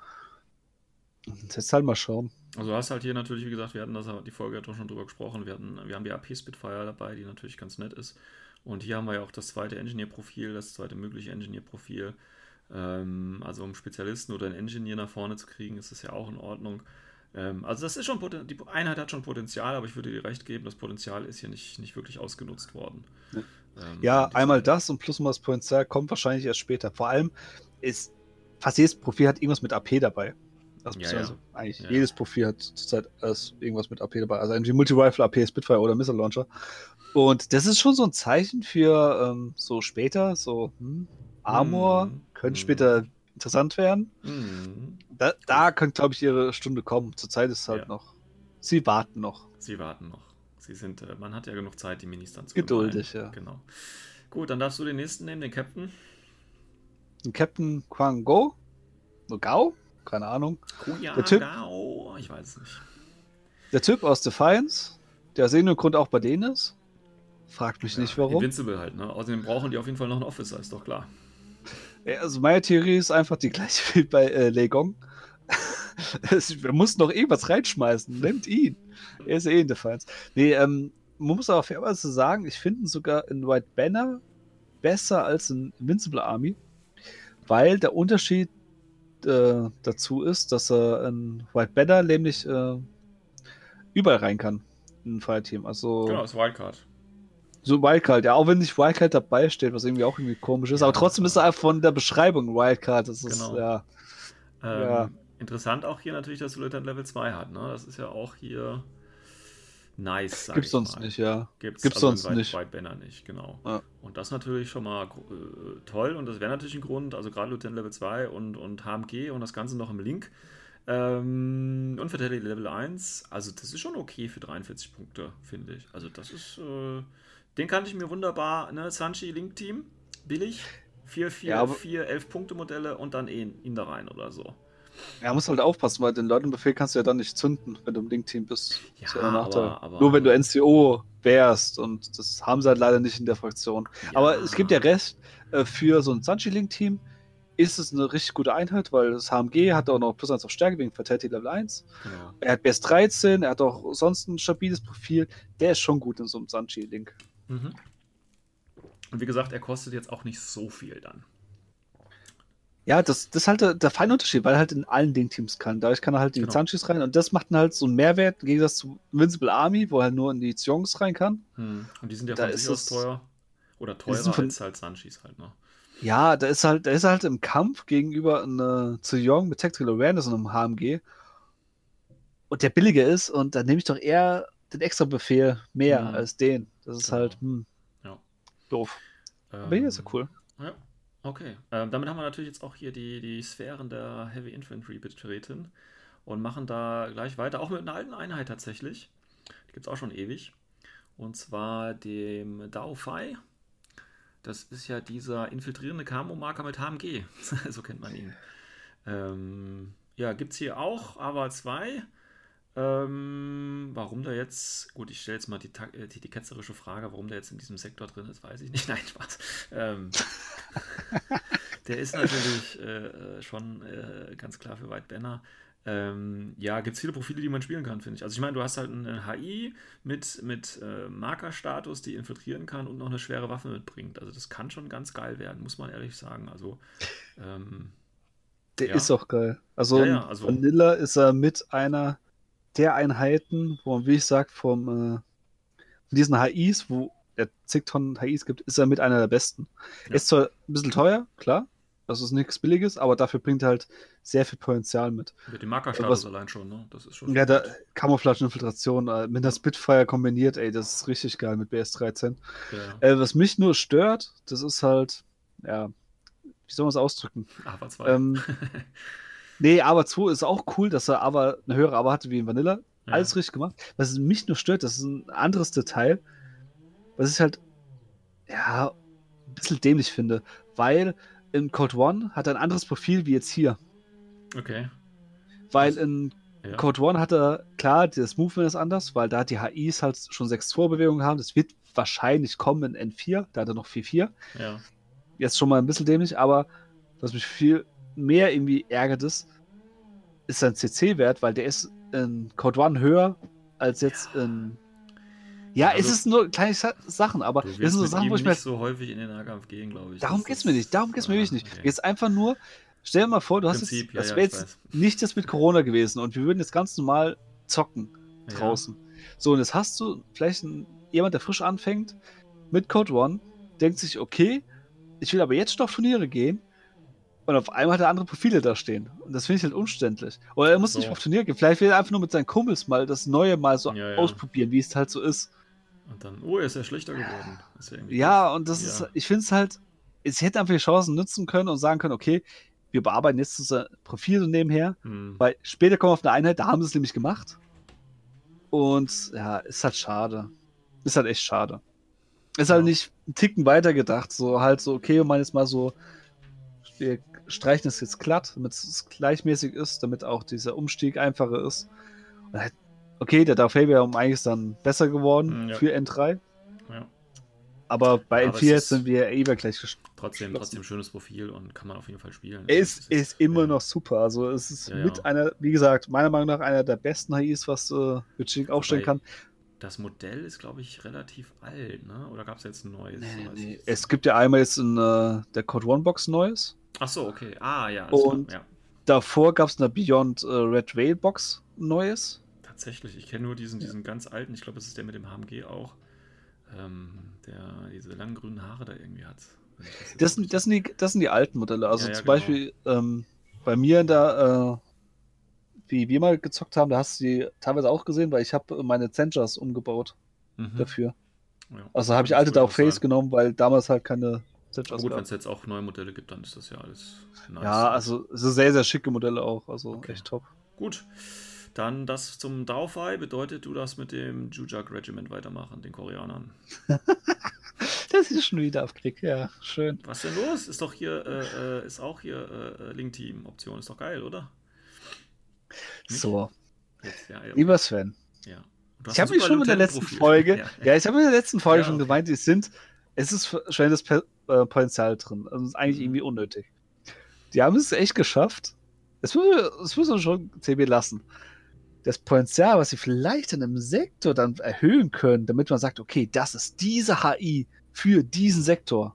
Speaker 3: Jetzt halt mal schauen.
Speaker 2: Also du hast halt hier natürlich, wie gesagt, wir hatten das die Folge ja doch schon drüber gesprochen. Wir, hatten, wir haben die AP Spitfire dabei, die natürlich ganz nett ist. Und hier haben wir ja auch das zweite Engineer-Profil, das zweite mögliche Engineer-Profil. Ähm, also um Spezialisten oder einen Engineer nach vorne zu kriegen, ist das ja auch in Ordnung. Ähm, also das ist schon, poten- die Einheit hat schon Potenzial, aber ich würde dir recht geben, das Potenzial ist hier nicht, nicht wirklich ausgenutzt worden.
Speaker 3: Ja.
Speaker 2: Ähm,
Speaker 3: Ja, einmal das und plus mal das Potenzial kommt wahrscheinlich erst später. Vor allem ist fast jedes Profil hat irgendwas mit AP dabei. Also,
Speaker 2: Ja, ja.
Speaker 3: eigentlich
Speaker 2: Ja.
Speaker 3: jedes Profil hat zurzeit irgendwas mit AP dabei. Also irgendwie Multi-Rifle, AP, Spitfire oder Missile Launcher. Und das ist schon so ein Zeichen für ähm, so später, so hm, Armor
Speaker 2: Mhm.
Speaker 3: könnte
Speaker 2: Mhm.
Speaker 3: später interessant werden.
Speaker 2: Mhm.
Speaker 3: Da, da könnte, glaube ich, ihre Stunde kommen. Zurzeit ist es halt noch. Sie warten noch.
Speaker 2: Sie warten noch. Sie sind, äh, man hat ja genug Zeit, die Minis dann zu
Speaker 3: Geduldig,
Speaker 2: bemalen.
Speaker 3: ja.
Speaker 2: Genau. Gut, dann darfst du den nächsten nehmen, den Captain.
Speaker 3: Captain Quang Go? No Gao? Keine Ahnung.
Speaker 2: Kuya
Speaker 3: Der Typ-
Speaker 2: Gao. Ich weiß nicht.
Speaker 3: Der Typ aus Defiance, der aus irgendeinem Grund auch bei denen ist. Fragt mich nicht warum.
Speaker 2: Invincible halt, ne? Außerdem brauchen die auf jeden Fall noch einen Officer, ist doch klar.
Speaker 3: Ja, Also meine Theorie ist einfach die gleiche wie bei äh, Legong. Wir mussten noch irgendwas reinschmeißen. Nehmt ihn. Er ist eh in Defiance. Nee, ähm, man muss aber fairerweise sagen, ich finde ihn sogar in White Banner besser als in Invincible Army, weil der Unterschied äh, dazu ist, dass er in White Banner nämlich äh, überall rein kann in ein Fireteam. Also
Speaker 2: Genau, ist Wildcard.
Speaker 3: so Wildcard, ja, auch wenn nicht Wildcard dabei steht, was irgendwie auch irgendwie komisch ist,
Speaker 2: Ja,
Speaker 3: aber trotzdem ist er von der Beschreibung Wildcard. Das ist,
Speaker 2: Genau.
Speaker 3: ja.
Speaker 2: Ähm,
Speaker 3: Ja.
Speaker 2: Interessant auch hier natürlich, dass Lieutenant Level 2 hat, ne? Das ist ja auch hier nice, sag
Speaker 3: Gibt's sonst
Speaker 2: mal.
Speaker 3: nicht, ja.
Speaker 2: Gibt's,
Speaker 3: Gibt's
Speaker 2: also
Speaker 3: sonst
Speaker 2: White,
Speaker 3: nicht.
Speaker 2: White Banner nicht, genau.
Speaker 3: Ja.
Speaker 2: Und das natürlich schon mal äh, toll und das wäre natürlich ein Grund, also gerade Lieutenant Level 2 und, und HMG und das Ganze noch im Link. Ähm, und Fatality Level 1, also das ist schon okay für 43 Punkte, finde ich. Also das ist, äh, den kannte ich mir wunderbar, ne? Sanchi Link Team, billig. 4, 4,
Speaker 3: Ja, aber-
Speaker 2: 4, 11 Punkte Modelle und dann ihn, ihn da rein oder so.
Speaker 3: Ja, muss halt aufpassen, weil den Leuten kannst du ja dann nicht zünden, wenn du im Link-Team bist.
Speaker 2: Ja,
Speaker 3: ja Nachteil.
Speaker 2: aber- aber-
Speaker 3: Nur wenn du NCO wärst und das haben sie halt leider nicht in der Fraktion. Aber es gibt ja Rest äh, für so ein Sanchi-Link-Team. Ist es eine richtig gute Einheit, weil das HMG hat auch noch plus 1 auf Stärke wegen Fatality Level 1.
Speaker 2: Genau.
Speaker 3: Er hat BS 13, er hat auch sonst ein stabiles Profil. Der ist schon gut in so einem Sanchi-Link.
Speaker 2: Mhm. Und wie gesagt, er kostet jetzt auch nicht so viel dann.
Speaker 3: Ja, das, das ist halt der, der feine Unterschied, weil er halt in allen Ding-Teams kann. Dadurch kann er halt in die
Speaker 2: Genau.
Speaker 3: Sanchis rein und das macht dann halt so einen Mehrwert im Gegensatz zu Invincible Army, wo er halt nur in die Ziongs rein kann.
Speaker 2: Hm. Und die sind ja
Speaker 3: Da
Speaker 2: von
Speaker 3: ist
Speaker 2: sich aus teuer. Oder teurer
Speaker 3: von-
Speaker 2: als halt Sanchis halt, ne?
Speaker 3: Ja, da ist halt, da ist er halt im Kampf gegenüber einer Ziyong mit Tactical Awareness und einem HMG. Und der billiger ist und dann nehme ich doch eher den extra Befehl mehr
Speaker 2: Mhm.
Speaker 3: als den. Das ist
Speaker 2: Genau.
Speaker 3: halt, hm,
Speaker 2: Ja.
Speaker 3: doof. Aber hier ist er cool.
Speaker 2: Ja, okay. Ähm, damit haben wir natürlich jetzt auch hier die, die Sphären der Heavy Infantry betreten und machen da gleich weiter, auch mit einer alten Einheit tatsächlich. Die gibt es auch schon ewig. Und zwar dem Dao Fai. Das ist ja dieser infiltrierende Camo-Marker mit HMG. so kennt man ihn. Ähm, ja, gibt es hier auch, aber zwei. Ähm, warum der jetzt, gut, ich stelle jetzt mal die, äh, die, die ketzerische Frage, warum der jetzt in diesem Sektor drin ist, weiß ich nicht. Nein, Spaß. Ähm, der ist natürlich äh, schon äh, ganz klar für White Banner. Ähm, ja, gibt es viele Profile, die man spielen kann, finde ich. Also ich meine, du hast halt eine HI mit, mit äh, Markerstatus, die infiltrieren kann und noch eine schwere Waffe mitbringt. Also das kann schon ganz geil werden, muss man ehrlich sagen. Also ähm,
Speaker 3: Der
Speaker 2: Ja.
Speaker 3: ist auch geil. Also,
Speaker 2: Ja, ja, also-
Speaker 3: Vanilla ist er mit einer der Einheiten, wo man, wie ich sag, vom, äh, von diesen HIs, wo er zig Tonnen HIs gibt, ist er mit einer der besten.
Speaker 2: Ja.
Speaker 3: Ist zwar ein bisschen teuer, klar, das ist nichts Billiges, aber dafür bringt er halt sehr viel Potenzial mit.
Speaker 2: mit dem Markerstatus
Speaker 3: Was-
Speaker 2: allein schon, ne? Das ist schon.
Speaker 3: Ja, da Camouflage Infiltration äh, mit der Spitfire kombiniert, ey, das ist richtig geil mit BS13.
Speaker 2: ja.
Speaker 3: Äh, was mich nur stört, das ist halt, ja, wie soll man es ausdrücken?
Speaker 2: Aber zwei.
Speaker 3: Ähm, nee, aber 2 ist auch cool, dass er aber eine höhere Aber hatte wie in Vanilla.
Speaker 2: Ja.
Speaker 3: Alles richtig gemacht. Was mich nur stört, das ist ein anderes Detail, was ich halt, ja, ein bisschen dämlich finde, weil in Code One hat er ein anderes Profil wie jetzt hier.
Speaker 2: Okay.
Speaker 3: Weil in
Speaker 2: Ja.
Speaker 3: Code One hat er, klar, das Movement ist anders, weil da die HIs halt schon 6 Vorbewegungen haben. Das wird wahrscheinlich kommen in N4, da hat er noch 4-4.
Speaker 2: ja.
Speaker 3: Jetzt schon mal ein bisschen dämlich, aber was mich viel mehr irgendwie ärgert ist, ist sein CC-Wert, weil der ist in Code One höher als jetzt in. Ja,
Speaker 2: Also,
Speaker 3: es ist nur kleine Sa- Sachen, aber das sind so Sachen, wo ich mir.
Speaker 2: nicht so häufig in den Nahkampf gehen, glaube ich.
Speaker 3: Darum geht's
Speaker 2: ist-
Speaker 3: mir nicht, darum geht's mir
Speaker 2: Ja,
Speaker 3: wirklich nicht.
Speaker 2: okay.
Speaker 3: Jetzt einfach nur, stell dir mal vor, du hast
Speaker 2: Prinzip,
Speaker 3: jetzt,
Speaker 2: ja,
Speaker 3: das
Speaker 2: ja,
Speaker 3: wäre jetzt
Speaker 2: weiß.
Speaker 3: nicht das mit Corona gewesen und wir würden jetzt ganz normal zocken
Speaker 2: Ja.
Speaker 3: draußen. So, und jetzt hast du vielleicht einen, jemand, der frisch anfängt mit Code One, denkt sich, okay, ich will aber jetzt schon auf Turniere gehen und auf einmal hat er andere Profile da stehen. Und das finde ich halt umständlich. Oder er muss
Speaker 2: So.
Speaker 3: nicht auf Turnier gehen. Vielleicht will er einfach nur mit seinen Kumpels mal das Neue mal so
Speaker 2: Ja, ja.
Speaker 3: ausprobieren, wie es halt so ist.
Speaker 2: Und dann, oh, er ist ja schlechter geworden. Ja,
Speaker 3: Ja, und das
Speaker 2: Ja.
Speaker 3: ist, ich finde es halt, es hätte einfach die Chancen nutzen können und sagen können, okay, wir bearbeiten jetzt unser Profil so nebenher,
Speaker 2: Hm.
Speaker 3: weil später kommen wir auf eine Einheit, da haben sie es nämlich gemacht. Und ja, ist halt schade. Ist halt echt schade. Ist halt nicht einen Ticken weiter gedacht. So halt so, okay, wir machen jetzt mal so, wir streichen es jetzt glatt, damit es gleichmäßig ist, damit auch dieser Umstieg einfacher ist. Halt, okay, der Darth Vader um einiges dann besser geworden
Speaker 2: Mm, ja.
Speaker 3: für N3.
Speaker 2: Ja.
Speaker 3: Aber bei
Speaker 2: Aber es
Speaker 3: N4
Speaker 2: ist-
Speaker 3: sind wir eh gleich gesch-
Speaker 2: Trotzdem, trotzdem schönes Profil und kann man auf jeden Fall spielen.
Speaker 3: Es
Speaker 2: Das
Speaker 3: ist immer
Speaker 2: ja.
Speaker 3: noch super. Also es ist mit einer, wie gesagt, meiner Meinung nach einer der besten HIs, was äh, Witching aufstellen kann.
Speaker 2: Das Modell ist, glaube ich, relativ alt, ne? Oder gab es jetzt ein neues?
Speaker 3: Nee, nee. Es gibt ja einmal jetzt in äh, der Code One Box Neues.
Speaker 2: Ach so, okay. Ah, ja.
Speaker 3: Und-
Speaker 2: klar, ja.
Speaker 3: Davor gab es eine Beyond äh, Red Rail Box Neues.
Speaker 2: Tatsächlich, ich kenne nur diesen, diesen ganz alten, ich glaube, das ist der mit dem HMG auch, ähm, der diese langen grünen Haare da irgendwie hat.
Speaker 3: Das sind, das, sind die, das sind die alten Modelle. Also
Speaker 2: Ja, ja,
Speaker 3: zum
Speaker 2: genau.
Speaker 3: Beispiel ähm, bei mir da, äh, wie wir mal gezockt haben, da hast du die teilweise auch gesehen, weil ich habe meine Zengers umgebaut
Speaker 2: Mhm.
Speaker 3: dafür.
Speaker 2: Ja.
Speaker 3: Also habe ich alte
Speaker 2: auch
Speaker 3: Face genommen, weil damals halt keine Zengers
Speaker 2: Gut, wenn es jetzt auch neue Modelle gibt, dann ist das ja alles nice.
Speaker 3: Ja, also es sind sehr, sehr schicke Modelle auch. Also
Speaker 2: Okay.
Speaker 3: echt top.
Speaker 2: Gut. Dann das zum Daufei bedeutet, du darfst mit dem Jujak Regiment weitermachen, den Koreanern.
Speaker 3: Das ist schon wieder auf Krieg, ja, schön.
Speaker 2: Was denn los? Ist doch hier, äh, äh, ist auch hier äh, äh, Link-Team-Option. Ist doch geil, oder? Nicht?
Speaker 3: So,
Speaker 2: Jetzt, ja, ja.
Speaker 3: lieber Sven.
Speaker 2: ja.
Speaker 3: Ich habe mich schon in der letzten. Folge,
Speaker 2: Ja.
Speaker 3: ja, ich habe in der letzten Folge
Speaker 2: Ja,
Speaker 3: schon gemeint, es sind, es ist verschwendetes Per- äh, Potenzial drin. Also es ist eigentlich
Speaker 2: Mhm.
Speaker 3: irgendwie unnötig. Die haben es echt geschafft. Es muss, es muss man schon CB lassen. Das Potenzial, was sie vielleicht in einem Sektor dann erhöhen können, damit man sagt, okay, das ist diese HI für diesen Sektor.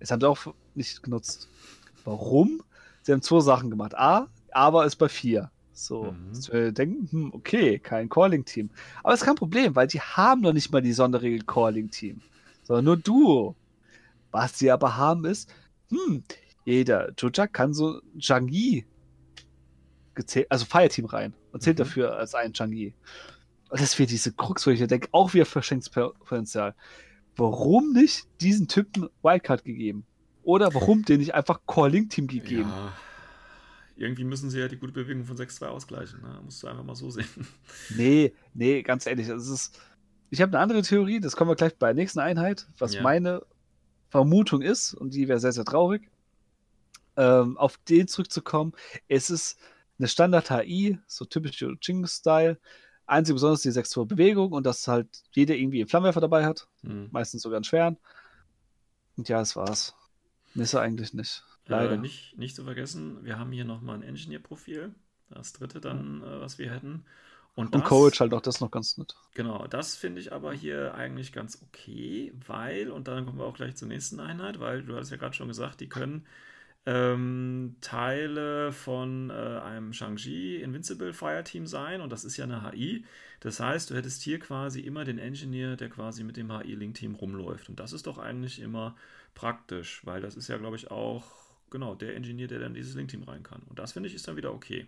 Speaker 3: Das haben sie auch nicht genutzt. Warum? Sie haben zwei Sachen gemacht. A, aber ist bei vier. So,
Speaker 2: Mhm.
Speaker 3: wir denken, hm, okay, kein Calling-Team. Aber das ist kein Problem, weil die haben noch nicht mal die Sonderregel Calling-Team, sondern nur Duo. Was sie aber haben ist, hm, jeder Jujak kann so Changi gezählt, also Fireteam rein und zählt
Speaker 2: Mhm.
Speaker 3: dafür als ein Changi. Und das wäre diese Krux, wo ich mir denke, auch wieder verschenktes Potenzial. Warum nicht diesen Typen Wildcard gegeben? Oder warum den nicht einfach Calling-Team gegeben?
Speaker 2: Ja. Irgendwie müssen sie ja die gute Bewegung von 6-2 ausgleichen. Ne? Musst du einfach mal so sehen.
Speaker 3: Nee, nee, ganz ehrlich, es ist. Ich habe eine andere Theorie, das kommen wir gleich bei der nächsten Einheit, was
Speaker 2: Ja.
Speaker 3: meine Vermutung ist, und die wäre sehr, sehr traurig, ähm, auf den zurückzukommen. Es ist eine Standard-HI, so typisch Jing-Style. Einzig besonders die 6 Bewegung und dass halt jeder irgendwie einen Flammenwerfer dabei hat,
Speaker 2: Hm.
Speaker 3: meistens sogar einen schweren. Und ja, das war's. Er eigentlich nicht. Leider.
Speaker 2: Äh, nicht, nicht zu vergessen, wir haben hier nochmal ein Engineer-Profil. Das dritte dann, äh, was wir hätten. Und,
Speaker 3: und
Speaker 2: das,
Speaker 3: Coach halt auch das noch ganz nett.
Speaker 2: Genau, das finde ich aber hier eigentlich ganz okay, weil, und dann kommen wir auch gleich zur nächsten Einheit, weil du hast ja gerade schon gesagt, die können ähm, Teile von äh, einem Shang-Chi Invincible Fireteam sein und das ist ja eine HI. Das heißt, du hättest hier quasi immer den Engineer, der quasi mit dem HI-Link-Team rumläuft. Und das ist doch eigentlich immer praktisch, weil das ist ja, glaube ich, auch genau der Engineer, der dann in dieses Link-Team rein kann. Und das finde ich ist dann wieder okay.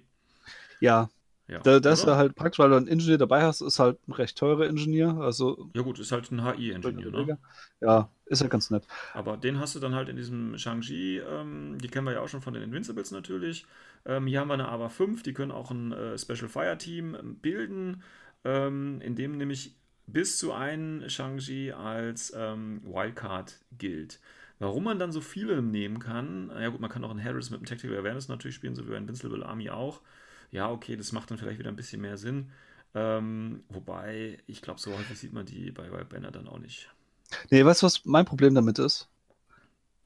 Speaker 3: Ja,
Speaker 2: Ja,
Speaker 3: da, das ist ja halt praktisch, weil du einen Ingenieur dabei hast, ist halt ein recht teurer Ingenieur. Also
Speaker 2: ja gut, ist halt ein HI-Engineer, ne?
Speaker 3: Ja, ist ja ganz nett.
Speaker 2: Aber den hast du dann halt in diesem Shang-Chi, ähm, die kennen wir ja auch schon von den Invincibles natürlich. Ähm, hier haben wir eine AVA 5, die können auch ein äh, Special Fire Team ähm, bilden, ähm, in dem nämlich bis zu ein Shang-Chi als ähm, Wildcard gilt. Warum man dann so viele nehmen kann, ja gut, man kann auch einen Harris mit einem Tactical Awareness natürlich spielen, so wie bei Invincible Army auch. Ja, okay, das macht dann vielleicht wieder ein bisschen mehr Sinn. Ähm, wobei, ich glaube, so häufig sieht man die bei, bei Banner dann auch nicht.
Speaker 3: Nee, weißt du, was mein Problem damit ist?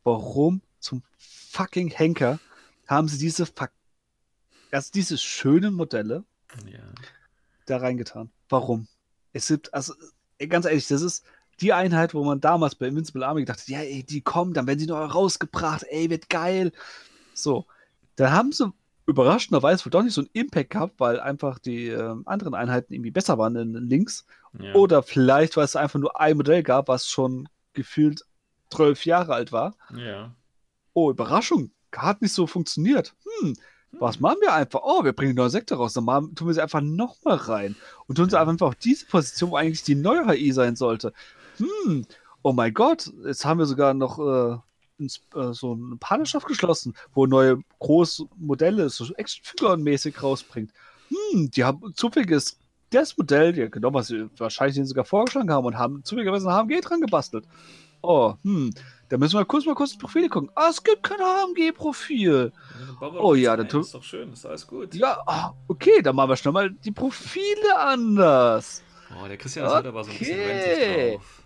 Speaker 3: Warum zum fucking Henker haben sie diese fuck also diese schönen Modelle
Speaker 2: Ja.
Speaker 3: da reingetan? Warum? Es gibt, also, ganz ehrlich, das ist die Einheit, wo man damals bei Invincible Army gedacht hat, ja, ey, die kommen, dann werden sie noch rausgebracht, ey, wird geil. So, dann haben sie überraschenderweise wohl doch nicht so einen Impact gehabt, weil einfach die ähm, anderen Einheiten irgendwie besser waren in, in Links.
Speaker 2: Ja.
Speaker 3: Oder vielleicht, weil es einfach nur ein Modell gab, was schon gefühlt zwölf Jahre alt war.
Speaker 2: Ja.
Speaker 3: Oh, Überraschung, hat nicht so funktioniert. Hm, was machen wir einfach? Oh, wir bringen neue Sektor raus. Dann machen, tun wir sie einfach nochmal rein. Und tun sie einfach auf diese Position, wo eigentlich die neue HI sein sollte. Hm, oh mein Gott, jetzt haben wir sogar noch äh, äh, so eine Partnerschaft geschlossen, wo neue große Modelle, so Action-Figuren-mäßig rausbringt. Hm, die haben zufälliges das Modell, ja, genau, was sie wahrscheinlich denen sogar vorgeschlagen haben und haben zufälligerweise ein HMG dran gebastelt. Oh, hm, da müssen wir kurz mal kurz die Profile gucken. Ah, es gibt kein HMG-Profil. Oh ja, dann
Speaker 2: tut. Ist doch schön, ist alles gut.
Speaker 3: Ja, ah, okay, dann machen wir schnell mal die Profile anders.
Speaker 2: Oh, der Christian ist okay. heute aber so ein bisschen rentig drauf.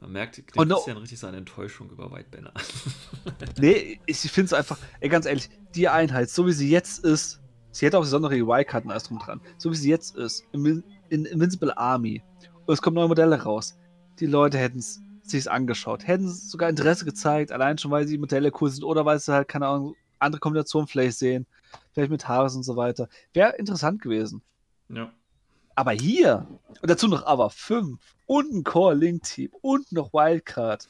Speaker 2: Man merkt
Speaker 3: Und no-
Speaker 2: Christian richtig seine Enttäuschung über White Banner.
Speaker 3: Nee, ich finde es einfach, ey, ganz ehrlich, die Einheit, so wie sie jetzt ist, sie hätte auch besondere UI-Karten alles drum dran, so wie sie jetzt ist, in, in Invincible Army, und es kommen neue Modelle raus, die Leute hätten es sich angeschaut, hätten sogar Interesse gezeigt, allein schon, weil die Modelle cool sind oder weil sie halt, keine Ahnung, andere Kombinationen vielleicht sehen, vielleicht mit Haares und so weiter. Wäre interessant gewesen.
Speaker 2: ja.
Speaker 3: Aber hier, und dazu noch aber 5 und ein Core-Link-Team und noch Wildcard.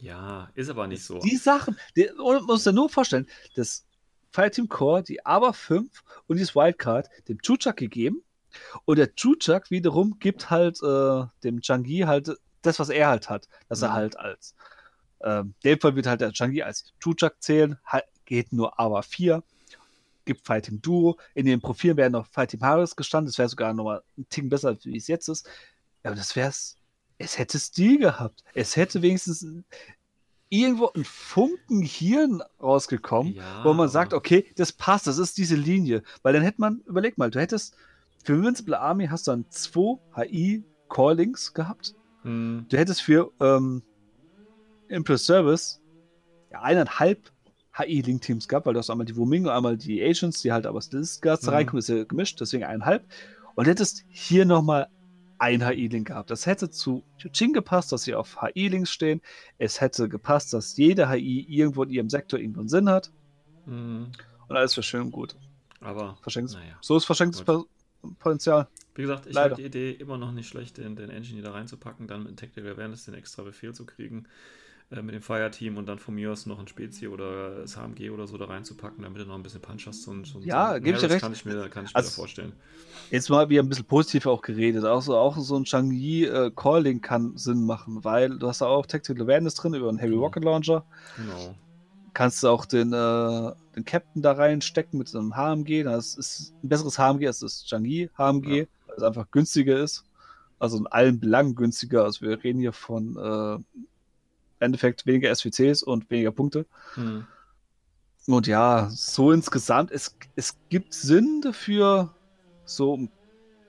Speaker 2: Ja, ist aber nicht so.
Speaker 3: Die Sachen, die, man muss sich nur vorstellen, das Fireteam Core, die aber 5 und dieses Wildcard dem Chuchak gegeben. Und der Chuchak wiederum gibt halt äh, dem Changi halt das, was er halt hat. Dass er
Speaker 2: Mhm.
Speaker 3: halt als, ähm, in dem Fall wird halt der Changi als Chuchak zählen, halt, geht nur aber 4. Gibt Fighting Duo. In den Profilen wäre noch Fighting Harris gestanden. Das wäre sogar nochmal ein Ticken besser, wie es jetzt ist. Aber das wäre es. Es hätte Stil gehabt. Es hätte wenigstens irgendwo ein Funken Hirn rausgekommen,
Speaker 2: Ja,
Speaker 3: wo man sagt, okay, das passt, das ist diese Linie. Weil dann hätte man, überleg mal, du hättest für Invincible Army hast du dann 2 HI Callings gehabt.
Speaker 2: Hm,
Speaker 3: Du hättest für ähm, Impulse Service ja, eineinhalb HI-Link-Teams gehabt, weil du hast einmal die Wuming und einmal die Agents, die halt aber Statistics
Speaker 2: Mhm.
Speaker 3: reinkommen, ist ja gemischt, deswegen eineinhalb. Und hättest hier nochmal ein HI-Link gehabt. Das hätte zu Yuching gepasst, dass sie auf HI-Links stehen. Es hätte gepasst, dass jede HI irgendwo in ihrem Sektor irgendwo einen Sinn hat.
Speaker 2: hm,
Speaker 3: Und alles wäre schön und gut.
Speaker 2: aber,
Speaker 3: Verschenktes,
Speaker 2: naja.
Speaker 3: So ist verschenktes
Speaker 2: Gut.
Speaker 3: Potenzial.
Speaker 2: Wie gesagt, ich halte die Idee immer noch nicht schlecht, den, den Engineer da reinzupacken, dann mit Tactical Awareness den extra Befehl zu kriegen, äh, mit dem Fireteam und dann von mir aus noch ein Spezi oder das HMG oder so da reinzupacken, damit du noch ein bisschen Punch hast. Und, und
Speaker 3: Ja,
Speaker 2: so ein
Speaker 3: geb ich dir recht.
Speaker 2: Kann ich mir, kann ich mir
Speaker 3: Also-
Speaker 2: da vorstellen.
Speaker 3: Jetzt mal wieder ein bisschen positiv auch geredet. Auch so, auch so ein Shang-Yi äh, Calling kann Sinn machen, weil du hast da auch Tactical Awareness drin über einen Heavy
Speaker 2: Mhm.
Speaker 3: Rocket Launcher.
Speaker 2: Genau.
Speaker 3: Kannst du auch den, äh, den Captain da reinstecken mit so einem HMG. Das ist ein besseres HMG als das Shang-Yi HMG,
Speaker 2: Ja.
Speaker 3: weil es einfach günstiger ist. Also in allen Belangen günstiger. Also wir reden hier von äh, Endeffekt weniger SWCs und weniger Punkte.
Speaker 2: Hm.
Speaker 3: Und ja, so insgesamt, es, es gibt Sinn dafür, so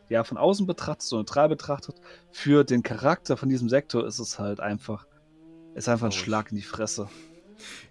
Speaker 3: ja, von außen betrachtet, so neutral betrachtet, für den Charakter von diesem Sektor ist es halt einfach, ist einfach ein
Speaker 2: Traurig.
Speaker 3: Schlag in die Fresse.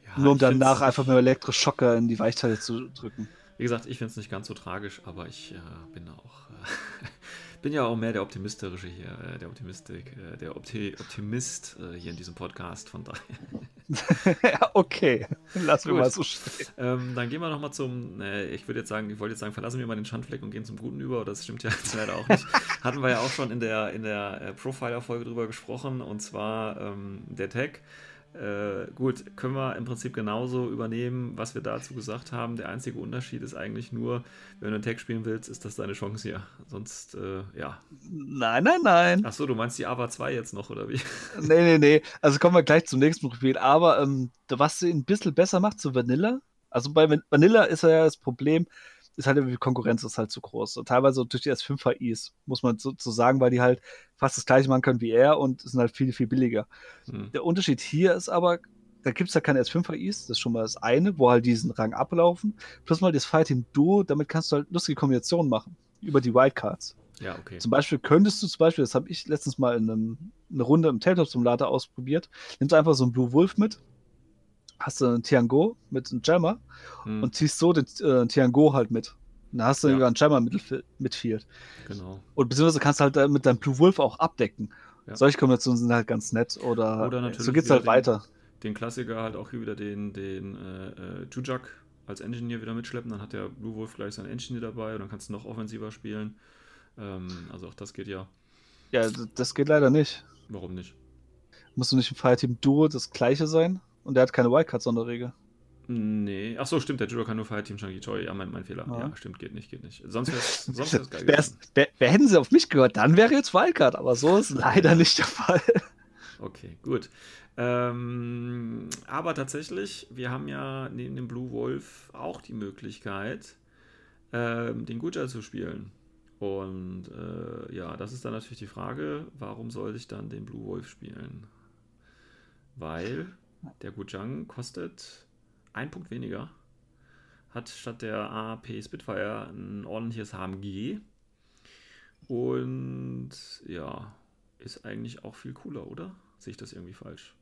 Speaker 2: Ja,
Speaker 3: Nur um danach einfach mit Elektroschocker in die Weichteile zu drücken.
Speaker 2: Wie gesagt, ich finde es nicht ganz so tragisch, aber ich äh, bin auch äh, bin ja auch mehr der optimistische hier, äh, der Optimistik, äh, der Opti Optimist äh, hier in diesem Podcast. Von daher.
Speaker 3: ja, okay. Lassen wir mal so stehen.
Speaker 2: Ähm, dann gehen wir nochmal zum, äh, ich würde jetzt sagen, ich wollte jetzt sagen, verlassen wir mal den Schandfleck und gehen zum Guten über, aber das stimmt ja jetzt leider auch nicht. Hatten wir ja auch schon in der, in der äh, Profiler-Folge drüber gesprochen und zwar ähm, der Tag. Äh, gut, können wir im Prinzip genauso übernehmen, was wir dazu gesagt haben. Der einzige Unterschied ist eigentlich nur, wenn du einen Tag spielen willst, ist das deine Chance hier. Sonst, äh, ja.
Speaker 3: Nein, nein, nein.
Speaker 2: Achso, du meinst die AVA 2 jetzt noch, oder wie?
Speaker 3: Nee, nee, nee. Also kommen wir gleich zum nächsten Profil. Aber ähm, was sie ein bisschen besser macht zu Vanilla, also bei Van- Vanilla ist ja das Problem, ist halt die Konkurrenz ist halt zu groß. Und teilweise durch die S5 HIs, muss man so, so sagen, weil die halt fast das gleiche machen können wie er und sind halt viel, viel billiger.
Speaker 2: Hm.
Speaker 3: Der Unterschied hier ist aber, da gibt es ja keine S5 HIs, das ist schon mal das eine, wo halt diesen Rang ablaufen. Plus mal das Fighting Duo, damit kannst du halt lustige Kombinationen machen. Über die Wildcards.
Speaker 2: Ja, okay.
Speaker 3: Zum Beispiel könntest du zum Beispiel, das habe ich letztens mal in einem, eine Runde im Tabletop-Simulator ausprobiert, nimmst einfach so einen Blue Wolf mit, hast du einen Tiango mit einem Jammer
Speaker 2: Hm,
Speaker 3: und ziehst so den äh, Tiango halt mit. Und dann hast du
Speaker 2: Ja.
Speaker 3: sogar einen Jammer mit, mitfield.
Speaker 2: genau.
Speaker 3: Und beziehungsweise kannst du halt äh, mit deinem Blue Wolf auch abdecken.
Speaker 2: Ja.
Speaker 3: Solche Kombinationen sind halt ganz nett. Oder,
Speaker 2: Oder natürlich
Speaker 3: so geht's halt
Speaker 2: den-
Speaker 3: weiter.
Speaker 2: den Klassiker halt auch hier wieder den, den äh, äh, Jujak als Engineer wieder mitschleppen. Dann hat der Blue Wolf gleich seinen Engineer dabei und dann kannst du noch offensiver spielen. Ähm, also auch das geht ja.
Speaker 3: Ja, das geht leider nicht.
Speaker 2: Warum nicht?
Speaker 3: Musst du nicht im Fireteam Duo das gleiche sein? Und der hat keine Wildcard-Sonderregel.
Speaker 2: Nee. Ach so, stimmt, der Jujak kann nur Fireteam Shang Choi. Ja, mein, mein Fehler.
Speaker 3: Ja.
Speaker 2: Ja. stimmt, geht nicht, geht nicht. Sonst wäre es geil
Speaker 3: Wär's, wär, wär, hätten sie auf mich gehört, dann wäre jetzt Wildcard, aber so ist leider nicht der Fall.
Speaker 2: Okay, gut. Ähm, aber tatsächlich, wir haben ja neben dem Blue Wolf auch die Möglichkeit, ähm, den Guja zu spielen. Und äh, ja, das ist dann natürlich die Frage, warum soll ich dann den Blue Wolf spielen? Weil der Gujang kostet ein Punkt weniger, hat statt der AP Spitfire ein ordentliches HMG und ja, ist eigentlich auch viel cooler, oder? Sehe ich das irgendwie falsch?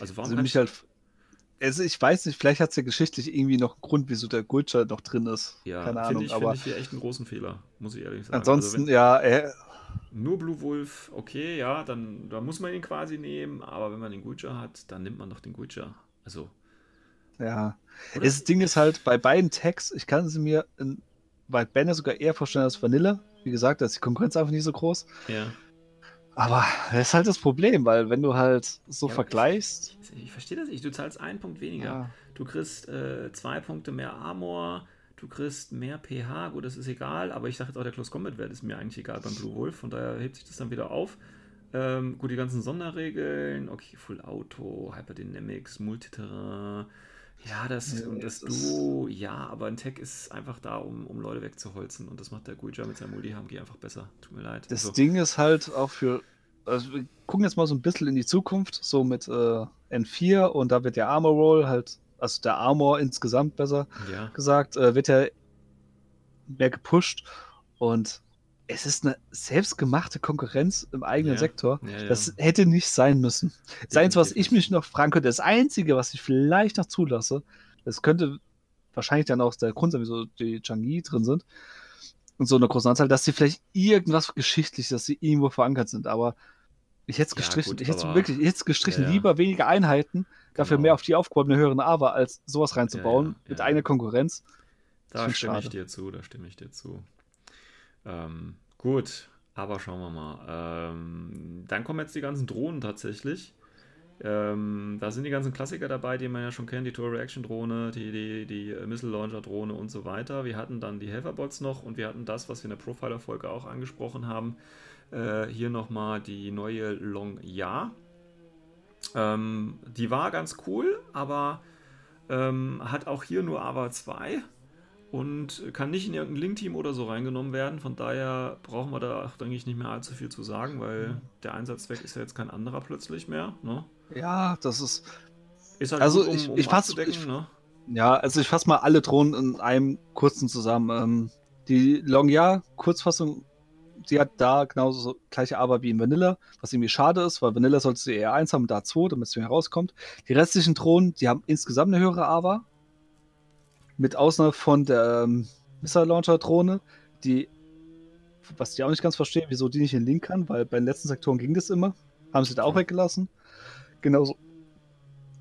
Speaker 3: Also warum also mich halt, also ich weiß nicht, vielleicht hat es ja geschichtlich irgendwie noch einen Grund, wieso der Gulcher noch drin ist.
Speaker 2: Ja, Keine Ahnung, ich, aber finde ich hier echt einen großen Fehler, muss ich ehrlich sagen.
Speaker 3: Ansonsten, also ja, äh,
Speaker 2: nur Blue Wolf, okay, ja, dann, dann muss man ihn quasi nehmen, aber wenn man den Gulcher hat, dann nimmt man doch den Gulcher. Also.
Speaker 3: Ja. Das Ding ist halt, bei beiden Tags, ich kann sie mir in, bei Banner sogar eher vorstellen als Vanilla. Wie gesagt, da ist die Konkurrenz einfach nicht so groß.
Speaker 2: Ja.
Speaker 3: Aber das ist halt das Problem, weil wenn du halt so ja, vergleichst.
Speaker 2: Ich, ich, verstehe das nicht. Du zahlst einen Punkt weniger. Ja. Du kriegst äh, zwei Punkte mehr Armor, du kriegst mehr pH. Gut, das ist egal, aber ich sage jetzt auch, der Close Combat Wert ist mir eigentlich egal beim Blue Wolf. Von daher hebt sich das dann wieder auf. Ähm, gut, die ganzen Sonderregeln. Okay, Full Auto, Hyperdynamics, Multiterrain. Ja, das, ja, das, das Duo, ja, aber ein Tech ist einfach da, um, um Leute wegzuholzen und das macht der Guija mit seinem Multi-HMG einfach besser. Tut mir leid.
Speaker 3: Das also. Ding ist halt auch für, also wir gucken jetzt mal so ein bisschen in die Zukunft, so mit äh, N4 und da wird der Armor Roll halt, also der Armor insgesamt besser
Speaker 2: ja.
Speaker 3: gesagt, äh, wird ja mehr gepusht und es ist eine selbstgemachte Konkurrenz im eigenen ja, Sektor. Ja, ja. Das hätte nicht sein müssen. Das Einzige, was ich mich noch fragen könnte, das Einzige, was ich vielleicht noch zulasse, das könnte wahrscheinlich dann auch der Grund sein, wieso die Changi drin sind und so eine große Anzahl, dass sie vielleicht irgendwas geschichtlich, dass sie irgendwo verankert sind. Aber ich hätte es gestrichen, gut, ich hätte wirklich, ich hätte gestrichen, lieber weniger Einheiten, dafür genau. mehr auf die aufgehobene höheren Aber, als sowas reinzubauen mit einer Konkurrenz.
Speaker 2: Da stimme schade. ich dir zu, da stimme ich dir zu. Ähm, gut, aber schauen wir mal. Ähm, dann kommen jetzt die ganzen Drohnen tatsächlich. Ähm, da sind die ganzen Klassiker dabei, die man ja schon kennt, die Tour Reaction Drohne, die, die, die Missile Launcher Drohne und so weiter. Wir hatten dann die Helferbots noch und wir hatten das, was wir in der Profiler-Folge auch angesprochen haben. Äh, hier nochmal die neue Long Ya. Ähm, die war ganz cool, aber ähm, hat auch hier nur AVA 2 und kann nicht in irgendein Link-Team oder so reingenommen werden. Von daher brauchen wir da, denke ich, nicht mehr allzu viel zu sagen, weil mhm. der Einsatzzweck ist ja jetzt kein anderer plötzlich mehr. Ne?
Speaker 3: Ja, das ist.
Speaker 2: Ist halt
Speaker 3: also gut, um, ich, um ich fasse ne? Ja, also ich fasse mal alle Drohnen in einem kurzen zusammen. Ähm, die Longya Kurzfassung, die hat da genauso so gleiche Aber wie in Vanilla, was irgendwie schade ist, weil Vanilla sollte sie eher 1 haben, da 2, damit es herauskommt. Die restlichen Drohnen, die haben insgesamt eine höhere AVA, mit Ausnahme von der ähm, Missile Launcher Drohne, die, was ich auch nicht ganz verstehe, wieso die nicht in Link kann, weil bei den letzten Sektoren ging das immer. Haben sie da auch weggelassen. Genauso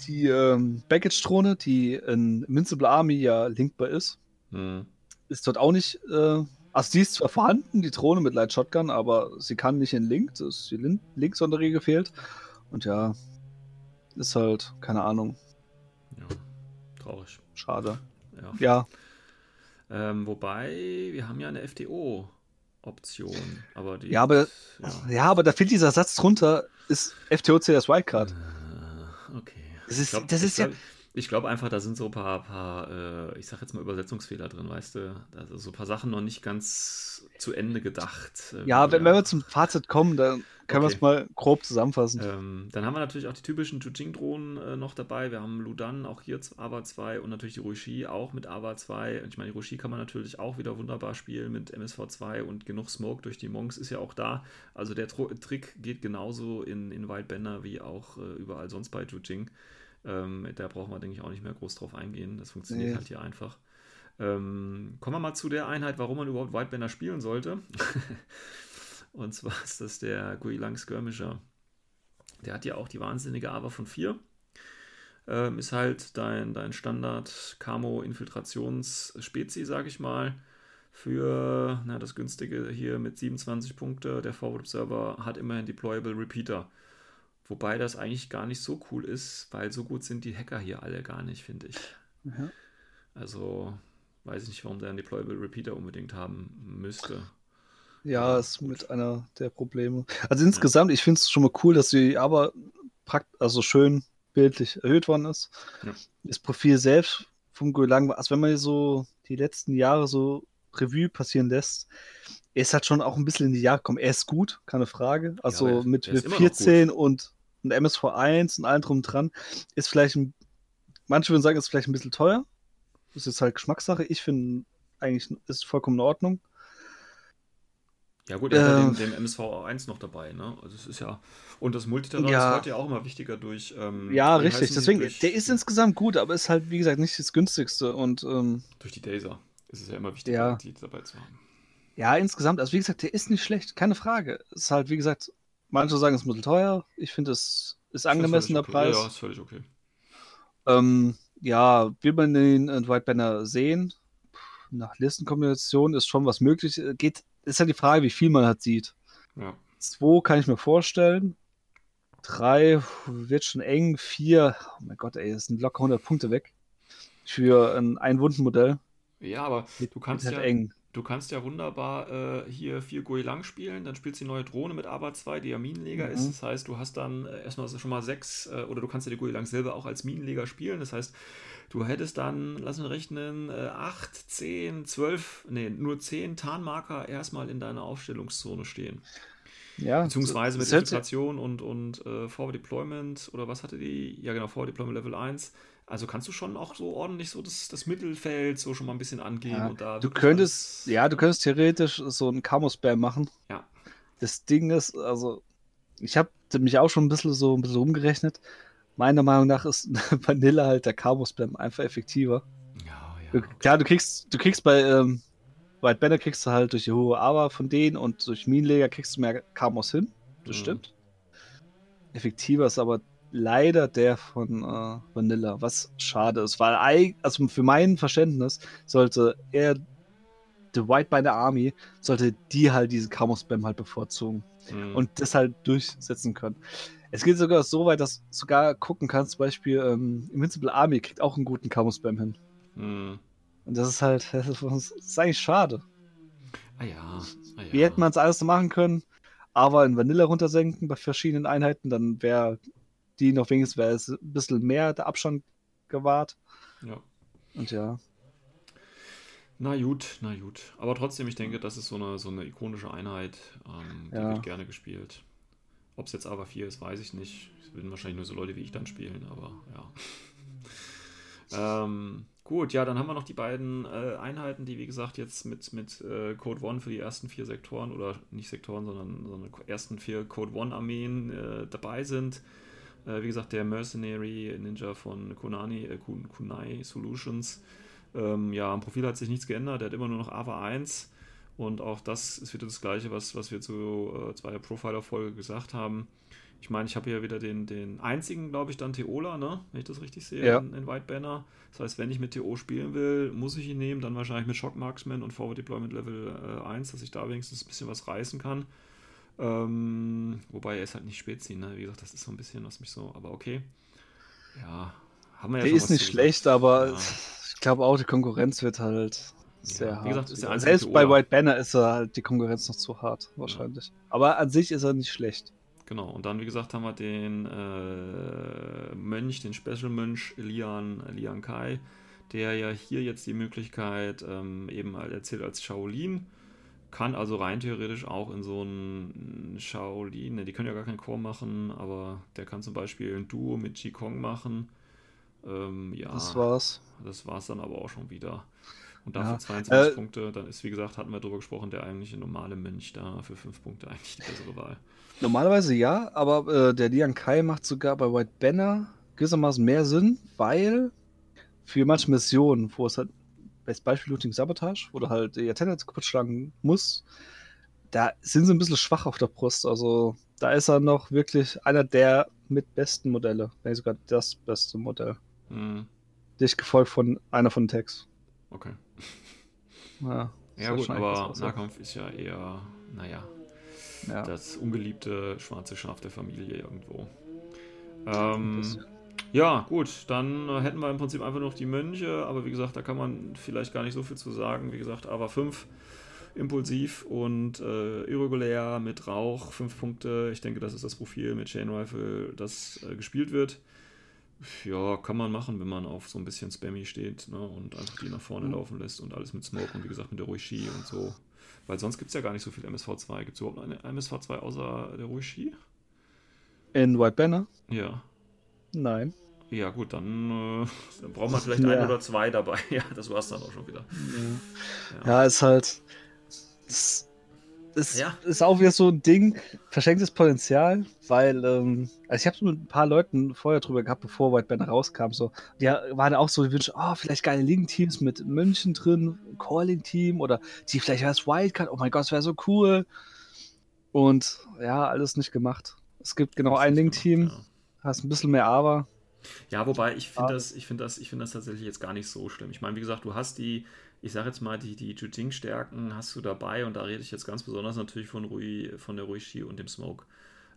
Speaker 3: die ähm, Baggage-Drohne, die in Invincible Army ja linkbar ist,
Speaker 2: hm.
Speaker 3: ist dort auch nicht. Äh, also, die ist zwar vorhanden, die Drohne mit Light Shotgun, aber sie kann nicht in Link. Das ist die Link-Sonderregel fehlt. Und ja, ist halt, keine Ahnung.
Speaker 2: Ja, traurig.
Speaker 3: Schade.
Speaker 2: Ja.
Speaker 3: ja.
Speaker 2: Ähm, wobei, wir haben ja eine FTO-Option. Aber die
Speaker 3: ja, aber, ja. ja. aber da fehlt dieser Satz drunter, ist FTOC das Wildcard.
Speaker 2: Äh, okay.
Speaker 3: Das ist, glaub, das ist ja.
Speaker 2: Ich glaube einfach, da sind so ein paar, paar äh, ich sag jetzt mal Übersetzungsfehler drin, weißt du? Da sind so ein paar Sachen noch nicht ganz zu Ende gedacht.
Speaker 3: Äh, ja, wenn, wenn, wir zum Fazit kommen, dann können okay. wir es mal grob zusammenfassen.
Speaker 2: Ähm, dann haben wir natürlich auch die typischen Jujing-Drohnen äh, noch dabei. Wir haben Ludan, auch hier AVA 2 und natürlich die Ruishi auch mit AVA 2. Und ich meine, die Ruishi kann man natürlich auch wieder wunderbar spielen mit MSV 2 und genug Smoke durch die Monks ist ja auch da. Also der Tro Trick geht genauso in, in Wildbender wie auch äh, überall sonst bei Jujing. Ähm, da brauchen wir, denke ich, auch nicht mehr groß drauf eingehen. Das funktioniert nee. halt hier einfach. Ähm, kommen wir mal zu der Einheit, warum man überhaupt Whitebender spielen sollte. Und zwar ist das der Guilang Skirmisher. Der hat ja auch die wahnsinnige Aber von 4. Ähm, ist halt dein, dein Standard Camo Infiltrations-Spezi, sag ich mal. Für na, das günstige hier mit 27 Punkte. Der Forward Observer hat immerhin Deployable Repeater. Wobei das eigentlich gar nicht so cool ist, weil so gut sind die Hacker hier alle gar nicht, finde ich.
Speaker 3: Mhm.
Speaker 2: Also weiß ich nicht, warum der einen Deployable Repeater unbedingt haben müsste.
Speaker 3: Ja, ist mit einer der Probleme. Also insgesamt, ja. ich finde es schon mal cool, dass sie aber also schön bildlich erhöht worden ist.
Speaker 2: Ja.
Speaker 3: Das Profil selbst vom Golang, also wenn man so die letzten Jahre so Revue passieren lässt, er ist halt schon auch ein bisschen in die Jahre gekommen. Er ist gut, keine Frage. Also
Speaker 2: er-
Speaker 3: mit,
Speaker 2: er ist
Speaker 3: mit
Speaker 2: immer noch
Speaker 3: 14 und, und MSV 1 und allem drum und dran ist vielleicht ein, manche würden sagen, ist vielleicht ein bisschen teuer. Das ist halt Geschmackssache. Ich finde eigentlich ist vollkommen in Ordnung.
Speaker 2: Ja gut, er hat
Speaker 3: Äh,
Speaker 2: den, den MSV 1 noch dabei, ne? Also es ist ja. Und das Multiterrain
Speaker 3: Ja.
Speaker 2: ist heute ja auch immer wichtiger durch. Ähm,
Speaker 3: Ja, richtig. Deswegen,
Speaker 2: durch,
Speaker 3: der ist insgesamt gut, aber ist halt, wie gesagt, nicht das günstigste. Und ähm,
Speaker 2: durch die Daser ist es ja immer wichtiger,
Speaker 3: Ja.
Speaker 2: die dabei zu haben.
Speaker 3: ja, insgesamt, also wie gesagt, der ist nicht schlecht, keine Frage. Ist halt, wie gesagt, manche sagen, es ist ein bisschen teuer. Ich finde, es ist angemessen der
Speaker 2: Ist völlig okay.
Speaker 3: Preis.
Speaker 2: Ja, ist völlig okay.
Speaker 3: Ähm, ja, will man den äh, White Banner sehen? Puh, Nach Listenkombination ist schon was möglich. Äh, Geht, ist halt die Frage, wie viel man halt sieht.
Speaker 2: Ja.
Speaker 3: Zwei kann ich mir vorstellen. Drei wird schon eng. Vier, oh mein Gott, ey, das sind locker 100 Punkte weg. Für ein Einwundenmodell.
Speaker 2: ja, aber du kannst
Speaker 3: Wird
Speaker 2: ja.
Speaker 3: halt eng.
Speaker 2: Du kannst ja wunderbar äh, hier vier Gui Lang spielen, dann spielst du die neue Drohne mit ABA 2, die ja Minenleger
Speaker 3: Mhm.
Speaker 2: ist. Das heißt, du hast dann äh, erstmal schon mal sechs, äh, oder du kannst ja die Gui Lang selber auch als Minenleger spielen. Das heißt, du hättest dann, lass mich rechnen, äh, acht, zehn, zwölf, nee, nur zehn Tarnmarker erstmal in deiner Aufstellungszone stehen.
Speaker 3: Ja,
Speaker 2: Beziehungsweise mit Infiltration und, und äh, Forward Deployment oder was hatte die? Ja, genau, Forward Deployment Level 1. Also kannst du schon auch so ordentlich so das, das Mittelfeld so schon mal ein bisschen angehen
Speaker 3: Ja,
Speaker 2: und da
Speaker 3: Du könntest, ja, du könntest theoretisch so einen Camo-Spam machen.
Speaker 2: Ja.
Speaker 3: Das Ding ist, also, ich habe mich auch schon ein bisschen so ein bisschen umgerechnet. Meiner Meinung nach ist Vanilla halt der Camo-Spam einfach effektiver.
Speaker 2: Ja, ja.
Speaker 3: Klar, du kriegst, du kriegst bei ähm, White Banner kriegst du halt durch die hohe Aber von denen und durch Minenleger kriegst du mehr Camos hin. Das
Speaker 2: Mhm.
Speaker 3: stimmt. Effektiver ist aber leider der von äh, Vanilla, was schade ist, weil also für mein Verständnis sollte er The White Banner Army sollte die halt diesen Camo-Spam halt bevorzugen
Speaker 2: Mhm.
Speaker 3: und das halt durchsetzen können. Es geht sogar so weit, dass du sogar gucken kannst, zum Beispiel ähm, Invincible Army kriegt auch einen guten Camo-Spam hin.
Speaker 2: Mhm.
Speaker 3: Und das ist halt, das ist, das ist eigentlich schade.
Speaker 2: Ah ja. Ah, ja.
Speaker 3: Wie hätte man es alles machen können? Aber in Vanilla runtersenken bei verschiedenen Einheiten, dann wäre die noch wenigstens wäre es ein bisschen mehr der Abstand gewahrt.
Speaker 2: Ja.
Speaker 3: Und ja,
Speaker 2: Na gut, na gut. Aber trotzdem, ich denke, das ist so eine, so eine ikonische Einheit. Ähm, die
Speaker 3: Ja.
Speaker 2: wird gerne gespielt. Ob es jetzt aber 4 ist, weiß ich nicht. Es würden wahrscheinlich nur so Leute wie ich dann spielen, aber ja. ähm, gut, ja, dann haben wir noch die beiden äh, Einheiten, die wie gesagt jetzt mit, mit äh, Code One für die ersten vier Sektoren oder nicht Sektoren, sondern, sondern ersten vier Code One Armeen äh, dabei sind. Äh, wie gesagt, der Mercenary Ninja von Konani, äh, Kun- Kunai Solutions. Ähm, ja, am Profil hat sich nichts geändert. Der hat immer nur noch AVA 1. Und auch das ist wieder das Gleiche, was, was wir zu äh, zweier Profiler-Folge gesagt haben. Ich meine, ich habe hier wieder den, den einzigen, glaube ich, dann Teola, ne? Wenn ich das richtig sehe,
Speaker 3: Ja.
Speaker 2: in, in White Banner. Das heißt, wenn ich mit TO spielen will, muss ich ihn nehmen, dann wahrscheinlich mit Shock Marksman und Forward Deployment Level äh, 1, dass ich da wenigstens ein bisschen was reißen kann. Ähm, wobei er ist halt nicht Spezi, ne? Wie gesagt, das ist so ein bisschen, was mich so, aber okay. Ja, haben wir ja
Speaker 3: der ist nicht schlecht, aber
Speaker 2: Ja.
Speaker 3: ich glaube auch, die Konkurrenz wird halt sehr
Speaker 2: wie
Speaker 3: hart.
Speaker 2: gesagt, einzige
Speaker 3: Selbst bei. White Banner ist er halt die Konkurrenz noch zu hart, wahrscheinlich. Aber an sich ist er nicht schlecht.
Speaker 2: Genau, und dann, wie gesagt, haben wir den äh, Mönch, den Special-Mönch Lian, Lian Kai, der ja hier jetzt die Möglichkeit ähm, eben halt erzählt als Shaolin, kann also rein theoretisch auch in so einen Shaolin, ne, die können ja gar keinen Chor machen, aber der kann zum Beispiel ein Duo mit Qigong machen. Ähm, ja,
Speaker 3: Das war's.
Speaker 2: das war's dann aber auch schon wieder. Und dafür
Speaker 3: Ja,
Speaker 2: 22
Speaker 3: äh,
Speaker 2: Punkte, dann ist, wie gesagt, hatten wir drüber gesprochen, der eigentliche normale Mönch da für 5 Punkte eigentlich die bessere Wahl.
Speaker 3: Normalerweise ja, aber äh, der Lian Kai macht sogar bei White Banner gewissermaßen mehr Sinn, weil für manche Missionen, wo es halt, als Beispiel Looting Sabotage, wo du halt die Attendants kaputt schlagen musst, da sind sie ein bisschen schwach auf der Brust. Also da ist er noch wirklich einer der mit besten Modelle, wenn nicht sogar das beste Modell.
Speaker 2: Hm,
Speaker 3: Dicht gefolgt von einer von Tex.
Speaker 2: okay.
Speaker 3: Ja,
Speaker 2: Ja gut,
Speaker 3: schon
Speaker 2: aber Nahkampf ist ja eher, naja,
Speaker 3: Ja.
Speaker 2: das ungeliebte schwarze Schaf der Familie irgendwo. Ähm. Ja, gut, dann äh, hätten wir im Prinzip einfach noch die Mönche, aber wie gesagt, da kann man vielleicht gar nicht so viel zu sagen. Wie gesagt, aber 5 impulsiv und äh, irregulär mit Rauch, 5 Punkte. Ich denke, das ist das Profil mit Chain Rifle, das äh, gespielt wird. Ja, kann man machen, wenn man auf so ein bisschen Spammy steht ne, und einfach die nach vorne
Speaker 3: Mhm.
Speaker 2: laufen lässt und alles mit Smoke und wie gesagt mit der Roishi und so. Weil sonst gibt es ja gar nicht so viel MSV2. Gibt es überhaupt eine MSV2 außer der Ruishi?
Speaker 3: In White Banner?
Speaker 2: Ja.
Speaker 3: Nein.
Speaker 2: Ja, gut, dann, äh, dann braucht man vielleicht
Speaker 3: Ja.
Speaker 2: ein oder zwei dabei. Ja, das war's dann auch schon wieder.
Speaker 3: Ja, ja ist halt. Das, das
Speaker 2: Ja.
Speaker 3: ist auch wieder so ein Ding, verschenktes Potenzial, weil, ähm, also ich habe mit ein paar Leuten vorher drüber gehabt, bevor White Banner rauskam, so, die waren auch so die Wünsche, oh, vielleicht geile Ligen-Teams mit München drin, Calling-Team oder die vielleicht als Wildcard, oh mein Gott, das wäre so cool. Und ja, alles nicht gemacht. Es gibt genau ein Link-Team,
Speaker 2: Ja.
Speaker 3: hast ein bisschen mehr Aber.
Speaker 2: Ja, wobei ich finde das, ich finde das, ich finde das tatsächlich jetzt gar nicht so schlimm. Ich meine, wie gesagt, du hast die, ich sage jetzt mal, die, die Juting-Stärken hast du dabei und da rede ich jetzt ganz besonders natürlich von Rui, von der Ruishi und dem Smoke.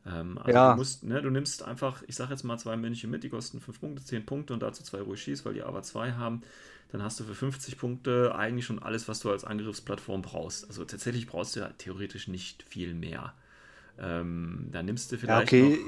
Speaker 2: Ähm, also
Speaker 3: Ja.
Speaker 2: du musst, ne, du nimmst einfach, ich sage jetzt mal zwei Mönche mit, die kosten 5 Punkte, 10 Punkte und dazu zwei Ruishis, weil die aber zwei haben. Dann hast du für 50 Punkte eigentlich schon alles, was du als Angriffsplattform brauchst. Also tatsächlich brauchst du ja theoretisch nicht viel mehr. Ähm, dann nimmst du
Speaker 3: Ja,
Speaker 2: vielleicht
Speaker 3: okay.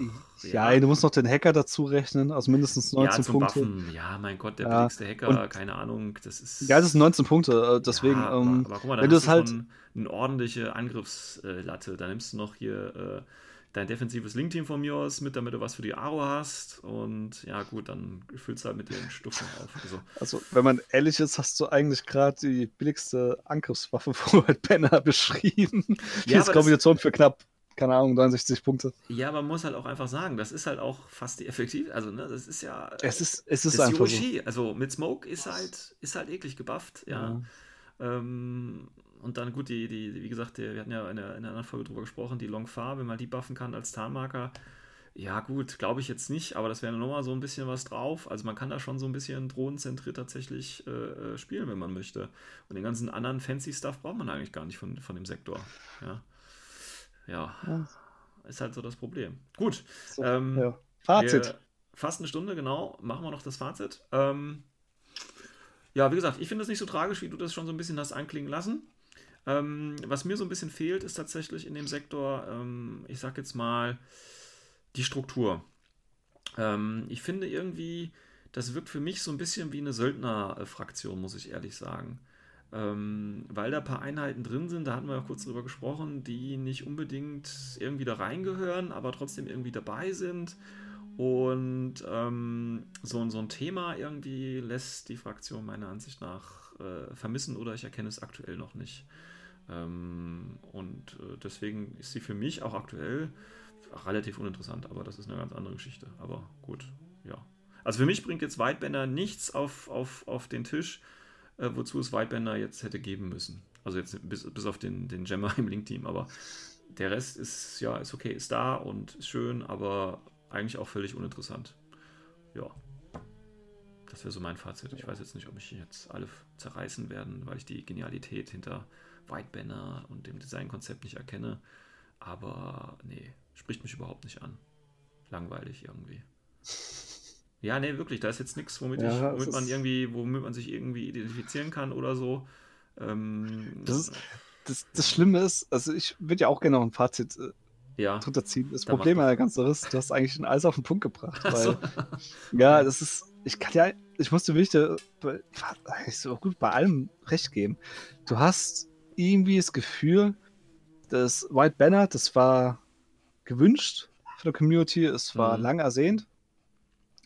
Speaker 2: noch,
Speaker 3: Ja, du musst noch den Hacker dazu rechnen, also mindestens 19
Speaker 2: ja,
Speaker 3: Punkte.
Speaker 2: Buffen. Ja, mein Gott, der
Speaker 3: Ja,
Speaker 2: billigste Hacker,
Speaker 3: und-
Speaker 2: keine Ahnung, das ist.
Speaker 3: Ja, das sind 19 Punkte, äh, deswegen.
Speaker 2: Ja, aber,
Speaker 3: ähm,
Speaker 2: aber guck mal,
Speaker 3: wenn
Speaker 2: dann
Speaker 3: du
Speaker 2: hast
Speaker 3: es
Speaker 2: du
Speaker 3: halt-
Speaker 2: eine ordentliche Angriffslatte. Da nimmst du noch hier äh, dein defensives Link-Team von mir aus mit, damit du was für die Aro hast. Und ja, gut, dann füllst du halt mit den Stufen auf. Also,
Speaker 3: Also, wenn man ehrlich ist, hast du eigentlich gerade die billigste Angriffswaffe von White Banner beschrieben.
Speaker 2: Ja,
Speaker 3: Die ist
Speaker 2: das-
Speaker 3: Kombination für knapp, keine Ahnung, 69 Punkte.
Speaker 2: ja, man muss halt auch einfach sagen, das ist halt auch fast die effektiv. Also, ne, das ist ja.
Speaker 3: Es ist, es ist einfach so.
Speaker 2: Yoshi. Also mit Smoke ist halt, ist halt eklig gebufft, ja. Ähm, und dann gut, die, die, wie gesagt, die, wir hatten ja in einer, in einer anderen Folge drüber gesprochen, die Longfar, wenn man die buffen kann als Tarnmarker. Ja, gut, glaube ich jetzt nicht, aber das wäre nochmal so ein bisschen was drauf. Also man kann da schon so ein bisschen drohnenzentriert tatsächlich äh, äh, spielen, wenn man möchte. Und den ganzen anderen fancy Stuff braucht man eigentlich gar nicht von, von dem Sektor. Ja. Ja,
Speaker 3: Ja.
Speaker 2: ist halt so das Problem. Gut.
Speaker 3: So,
Speaker 2: Ähm,
Speaker 3: ja. Fazit.
Speaker 2: wir, fast eine Stunde, genau. Machen wir noch das Fazit. Ähm, ja, wie gesagt, ich finde es nicht so tragisch, wie du das schon so ein bisschen hast anklingen lassen. Ähm, was mir so ein bisschen fehlt, ist tatsächlich in dem Sektor, ähm, ich sag jetzt mal, die Struktur. Ähm, ich finde irgendwie, das wirkt für mich so ein bisschen wie eine Söldnerfraktion, muss ich ehrlich sagen. Ähm, weil da ein paar Einheiten drin sind, da hatten wir ja kurz drüber gesprochen, die nicht unbedingt irgendwie da reingehören, aber trotzdem irgendwie dabei sind. Und ähm, so, so ein Thema irgendwie lässt die Fraktion meiner Ansicht nach äh, vermissen oder ich erkenne es aktuell noch nicht. Ähm, und äh, deswegen ist sie für mich auch aktuell relativ uninteressant, aber das ist eine ganz andere Geschichte. Aber gut, ja. Also für mich bringt jetzt Whitebender nichts auf, auf, auf den Tisch, äh, wozu es Whitebender jetzt hätte geben müssen. Also jetzt bis, bis auf den, den Gemmer im Link-Team, aber der Rest ist, ja, ist okay, ist da und ist schön, aber eigentlich auch völlig uninteressant. Ja. Das wäre so mein Fazit. Ich weiß jetzt nicht, ob mich jetzt alle zerreißen werden, weil ich die Genialität hinter White Banner und dem Designkonzept nicht erkenne. Aber nee, spricht mich überhaupt nicht an. Langweilig irgendwie. Ja, nee, wirklich, da ist jetzt nichts, womit,
Speaker 3: Ja,
Speaker 2: ich, womit man irgendwie, womit man sich irgendwie identifizieren kann oder so. Ähm,
Speaker 3: Das ist- Das, das Schlimme ist, also ich würde ja auch gerne noch ein Fazit äh,
Speaker 2: ja.
Speaker 3: drunter ziehen. Das Problem an der ganzen Sache ist, du hast eigentlich alles auf den Punkt gebracht.
Speaker 2: Ach
Speaker 3: Weil,
Speaker 2: so.
Speaker 3: Ja, das ist, ich kann ja, ich musste wirklich da, bei, so gut bei allem recht geben. Du hast irgendwie das Gefühl, das White Banner, das war gewünscht für die Community, es war
Speaker 2: Mhm.
Speaker 3: lang ersehnt.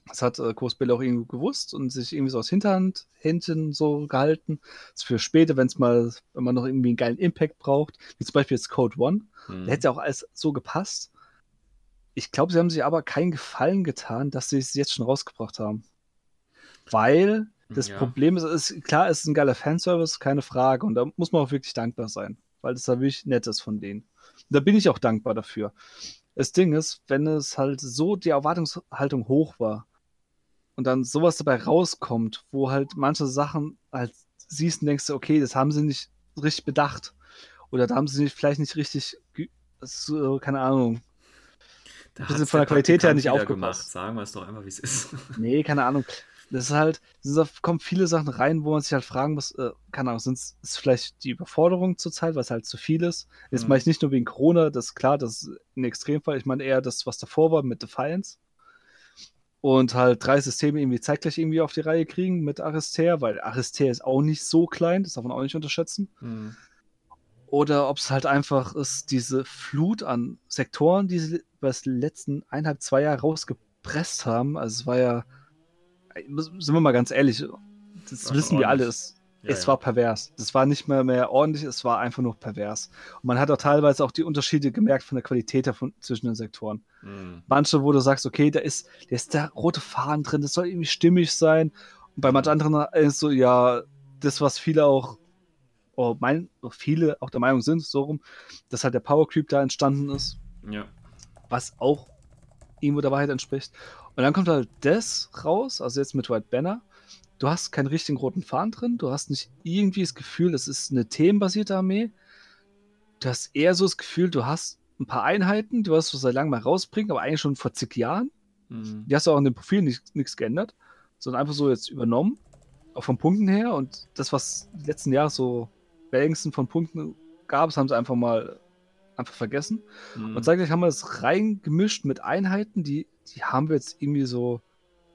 Speaker 3: Das hat äh, Cospel auch irgendwie gewusst und sich irgendwie so aus Hinterhand, Händen so gehalten. Das ist für später, wenn es mal, wenn man noch irgendwie einen geilen Impact braucht, wie zum Beispiel jetzt Code One.
Speaker 2: Hm.
Speaker 3: Da hätte auch alles so gepasst. Ich glaube, sie haben sich aber keinen Gefallen getan, dass sie es jetzt schon rausgebracht haben. Weil das
Speaker 2: Ja.
Speaker 3: Problem ist, ist, klar, es ist ein geiler Fanservice, keine Frage. Und da muss man auch wirklich dankbar sein, weil das da wirklich nett ist von denen. Und da bin ich auch dankbar dafür. Das Ding ist, wenn es halt so die Erwartungshaltung hoch war und dann sowas dabei rauskommt, wo halt manche Sachen halt siehst und denkst, du, okay, das haben sie nicht richtig bedacht. Oder da haben sie nicht, vielleicht nicht richtig, so, keine Ahnung.
Speaker 2: Da hat's
Speaker 3: von der Qualität her nicht aufgepasst.
Speaker 2: gemacht. Sagen wir es doch einfach, wie es ist.
Speaker 3: Nee, keine Ahnung. Das ist halt, da kommen viele Sachen rein, wo man sich halt fragen muss, äh, keine Ahnung, sind es vielleicht die Überforderung zurzeit, weil es halt zu viel ist. Jetzt
Speaker 2: Mhm.
Speaker 3: meine ich nicht nur wegen Corona, das ist klar, das ist ein Extremfall. Ich meine eher das, was davor war mit Defiance. Und halt drei Systeme irgendwie zeitgleich irgendwie auf die Reihe kriegen mit Arister, weil Arister ist auch nicht so klein, das darf man auch nicht unterschätzen.
Speaker 2: Hm.
Speaker 3: oder ob es halt einfach ist, diese Flut an Sektoren, die sie über das letzten eineinhalb, zwei Jahre rausgepresst haben. Also es war ja, sind wir mal ganz ehrlich, das
Speaker 2: War
Speaker 3: wissen wir alle,
Speaker 2: ordentlich.
Speaker 3: es,
Speaker 2: Ja,
Speaker 3: es
Speaker 2: ja.
Speaker 3: war pervers. Das war nicht mehr mehr ordentlich, es war einfach nur pervers. Und man hat auch teilweise auch die Unterschiede gemerkt von der Qualität davon, zwischen den Sektoren.
Speaker 2: Mhm.
Speaker 3: Manche, wo du sagst, okay, da ist, da ist der rote Faden drin, das soll irgendwie stimmig sein. Und bei manchen anderen ist so, ja, das, was viele auch, oh, mein, viele auch der Meinung sind, so rum, dass halt der Power Creep da entstanden ist,
Speaker 2: Ja.
Speaker 3: was auch irgendwo der Wahrheit entspricht. Und dann kommt halt das raus, also jetzt mit White Banner. Du hast keinen richtigen roten Faden drin, du hast nicht irgendwie das Gefühl, es ist eine themenbasierte Armee. Du hast eher so das Gefühl, du hast ein paar Einheiten, die wirst du seit langem mal rausbringen, aber eigentlich schon vor zig Jahren.
Speaker 2: Mhm.
Speaker 3: Die hast du auch in dem Profil nicht- nichts geändert, sondern einfach so jetzt übernommen, auch von Punkten her. Und das, was die letzten Jahre so längsten von Punkten gab, das haben sie einfach mal einfach vergessen.
Speaker 2: Mhm.
Speaker 3: Und zeitgleich haben wir das reingemischt mit Einheiten, die, die haben wir jetzt irgendwie so,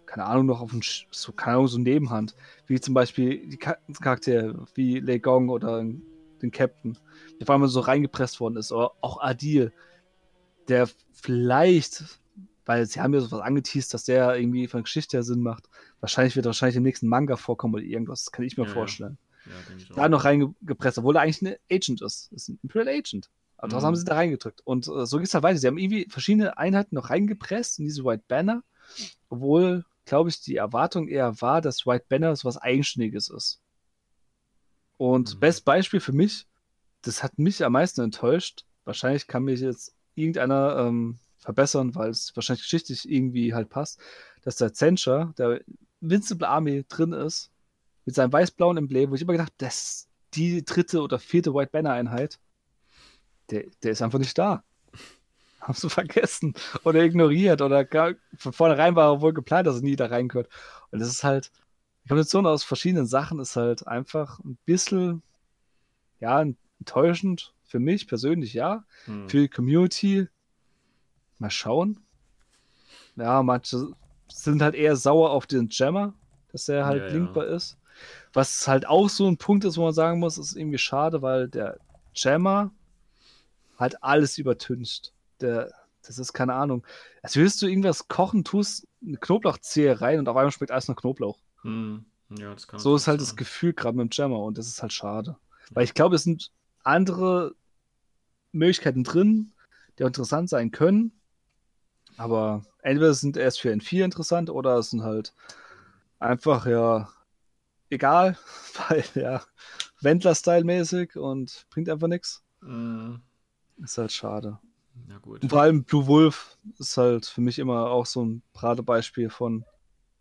Speaker 3: keine Ahnung, noch auf dem, Sch- so, keine Ahnung, so Nebenhand. Wie zum Beispiel die Charaktere wie Lei Gong oder den Captain, der vor allem so reingepresst worden ist. Oder auch Adil, der vielleicht, weil sie haben ja sowas angeteased, dass der irgendwie von der Geschichte her Sinn macht. Wahrscheinlich wird er wahrscheinlich im nächsten Manga vorkommen oder irgendwas. Das kann ich mir
Speaker 2: Ja, ja.
Speaker 3: vorstellen
Speaker 2: ja, auch.
Speaker 3: da noch reingepresst, obwohl er eigentlich ein Agent ist. Das ist ein Imperial Agent. Aber das
Speaker 2: Mhm.
Speaker 3: haben sie da reingedrückt. Und äh, so geht es halt weiter. Sie haben irgendwie verschiedene Einheiten noch reingepresst in diese White Banner, obwohl, glaube ich, die Erwartung eher war, dass White Banner so was Eigenständiges ist. Und
Speaker 2: Mhm.
Speaker 3: bestes Beispiel für mich, das hat mich am meisten enttäuscht. Wahrscheinlich kann mich jetzt irgendeiner ähm, verbessern, weil es wahrscheinlich geschichtlich irgendwie halt passt, dass der Zenscher, der Invincible Army drin ist, mit seinem weiß-blauen Emblem, wo ich immer gedacht habe, das ist die dritte oder vierte White Banner Einheit, der, der ist einfach nicht da. Haben sie vergessen oder ignoriert oder gar, von vornherein war wohl geplant, dass er nie da reingehört. Und das ist halt, die Kombination aus verschiedenen Sachen ist halt einfach ein bisschen, ja, enttäuschend für mich persönlich, ja.
Speaker 2: Mhm.
Speaker 3: Für die Community, mal schauen. Ja, manche sind halt eher sauer auf den Jammer, dass er halt
Speaker 2: Ja, ja.
Speaker 3: linkbar ist. Was halt auch so ein Punkt ist, wo man sagen muss, ist irgendwie schade, weil der Jammer halt alles übertüncht. Der, das ist keine Ahnung. Als würdest du irgendwas kochen, tust eine Knoblauchzehe rein und auf einmal schmeckt alles nach Knoblauch.
Speaker 2: Mhm. Ja, das kann
Speaker 3: So ist halt
Speaker 2: natürlich
Speaker 3: das Gefühl gerade mit dem Jammer und das ist halt schade. Weil ich glaube, es sind andere Möglichkeiten drin, die auch interessant sein können. Aber entweder sind erst für N4 interessant oder es sind halt einfach, ja, egal, weil ja, Wendler-Style-mäßig und bringt einfach nichts.
Speaker 2: sein. Mhm.
Speaker 3: Ist halt schade.
Speaker 2: Ja, gut.
Speaker 3: Und vor allem Blue Wolf ist halt für mich immer auch so ein Paradebeispiel von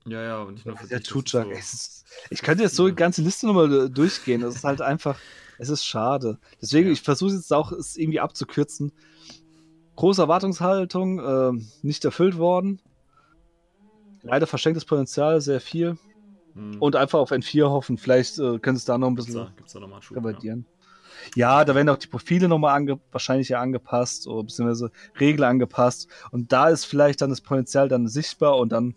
Speaker 2: Ja, ja, und nicht nur für
Speaker 3: der Chuchak.
Speaker 2: so-
Speaker 3: ist- Ich könnte jetzt so die ganze Liste nochmal durchgehen. Das ist halt einfach, es ist schade. Deswegen,
Speaker 2: Ja.
Speaker 3: ich versuche jetzt auch, es irgendwie abzukürzen. Große Erwartungshaltung, ähm, nicht erfüllt worden. Leider verschenktes Potenzial, sehr viel.
Speaker 2: Mhm.
Speaker 3: Und einfach auf N4 hoffen. Vielleicht äh, können sie es da noch ein
Speaker 2: Gibt's
Speaker 3: bisschen
Speaker 2: da, gibt's da nochmal einen Schub? Ja.
Speaker 3: revidieren. Ja, da werden auch die Profile nochmal ange wahrscheinlich ja angepasst oder beziehungsweise Regeln angepasst. Und da ist vielleicht dann das Potenzial dann sichtbar und dann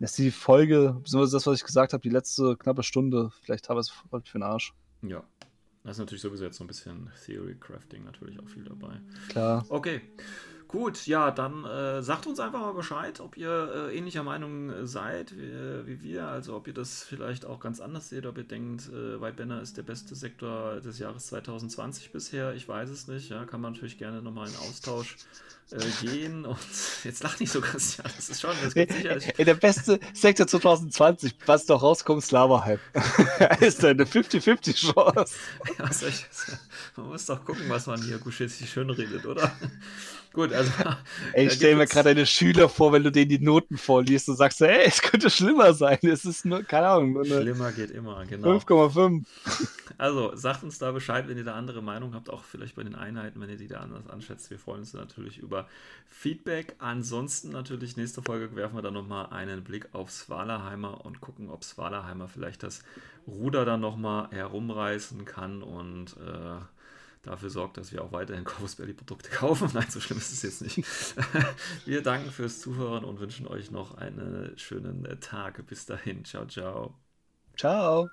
Speaker 3: ist die Folge, beziehungsweise das, was ich gesagt habe, die letzte knappe Stunde, vielleicht teilweise voll für den Arsch.
Speaker 2: ja. Da ist natürlich sowieso jetzt so ein bisschen Theory Crafting natürlich auch viel dabei.
Speaker 3: Klar.
Speaker 2: Okay. Gut, ja, dann äh, sagt uns einfach mal Bescheid, ob ihr äh, ähnlicher Meinung äh, seid wie, wie wir, also ob ihr das vielleicht auch ganz anders seht, ob ihr denkt, äh, White Banner ist der beste Sektor des Jahres 2020 bisher, ich weiß es nicht, ja, kann man natürlich gerne nochmal in Austausch äh, gehen und jetzt lach nicht so ganz, ja, das ist schon, das geht sicherlich.
Speaker 3: der beste Sektor 2020, was doch rauskommt, ist Lava-Hype. ist eine 50-50 Chance.
Speaker 2: Ja, soll ich, man muss doch gucken, was man hier Guschitzi schön redet, oder? Gut, also.
Speaker 3: Ey, ich
Speaker 2: da
Speaker 3: stell mir gerade deine Schüler vor, wenn du denen die Noten vorliest und sagst, ey, es könnte schlimmer sein. Es ist nur, keine Ahnung, nur
Speaker 2: Schlimmer geht immer, genau.
Speaker 3: 5,5.
Speaker 2: Also sagt uns da Bescheid, wenn ihr da andere Meinung habt, auch vielleicht bei den Einheiten, wenn ihr die da anders anschätzt. Wir freuen uns natürlich über Feedback. Ansonsten natürlich nächste Folge werfen wir dann nochmal einen Blick auf Svalaheimer und gucken, ob Svalaheimer vielleicht das Ruder dann nochmal herumreißen kann und äh, dafür sorgt, dass wir auch weiterhin Corvus Belly Produkte kaufen. Nein, so schlimm ist es jetzt nicht. wir danken fürs Zuhören und wünschen euch noch einen schönen Tag. Bis dahin. Ciao, ciao.
Speaker 3: Ciao.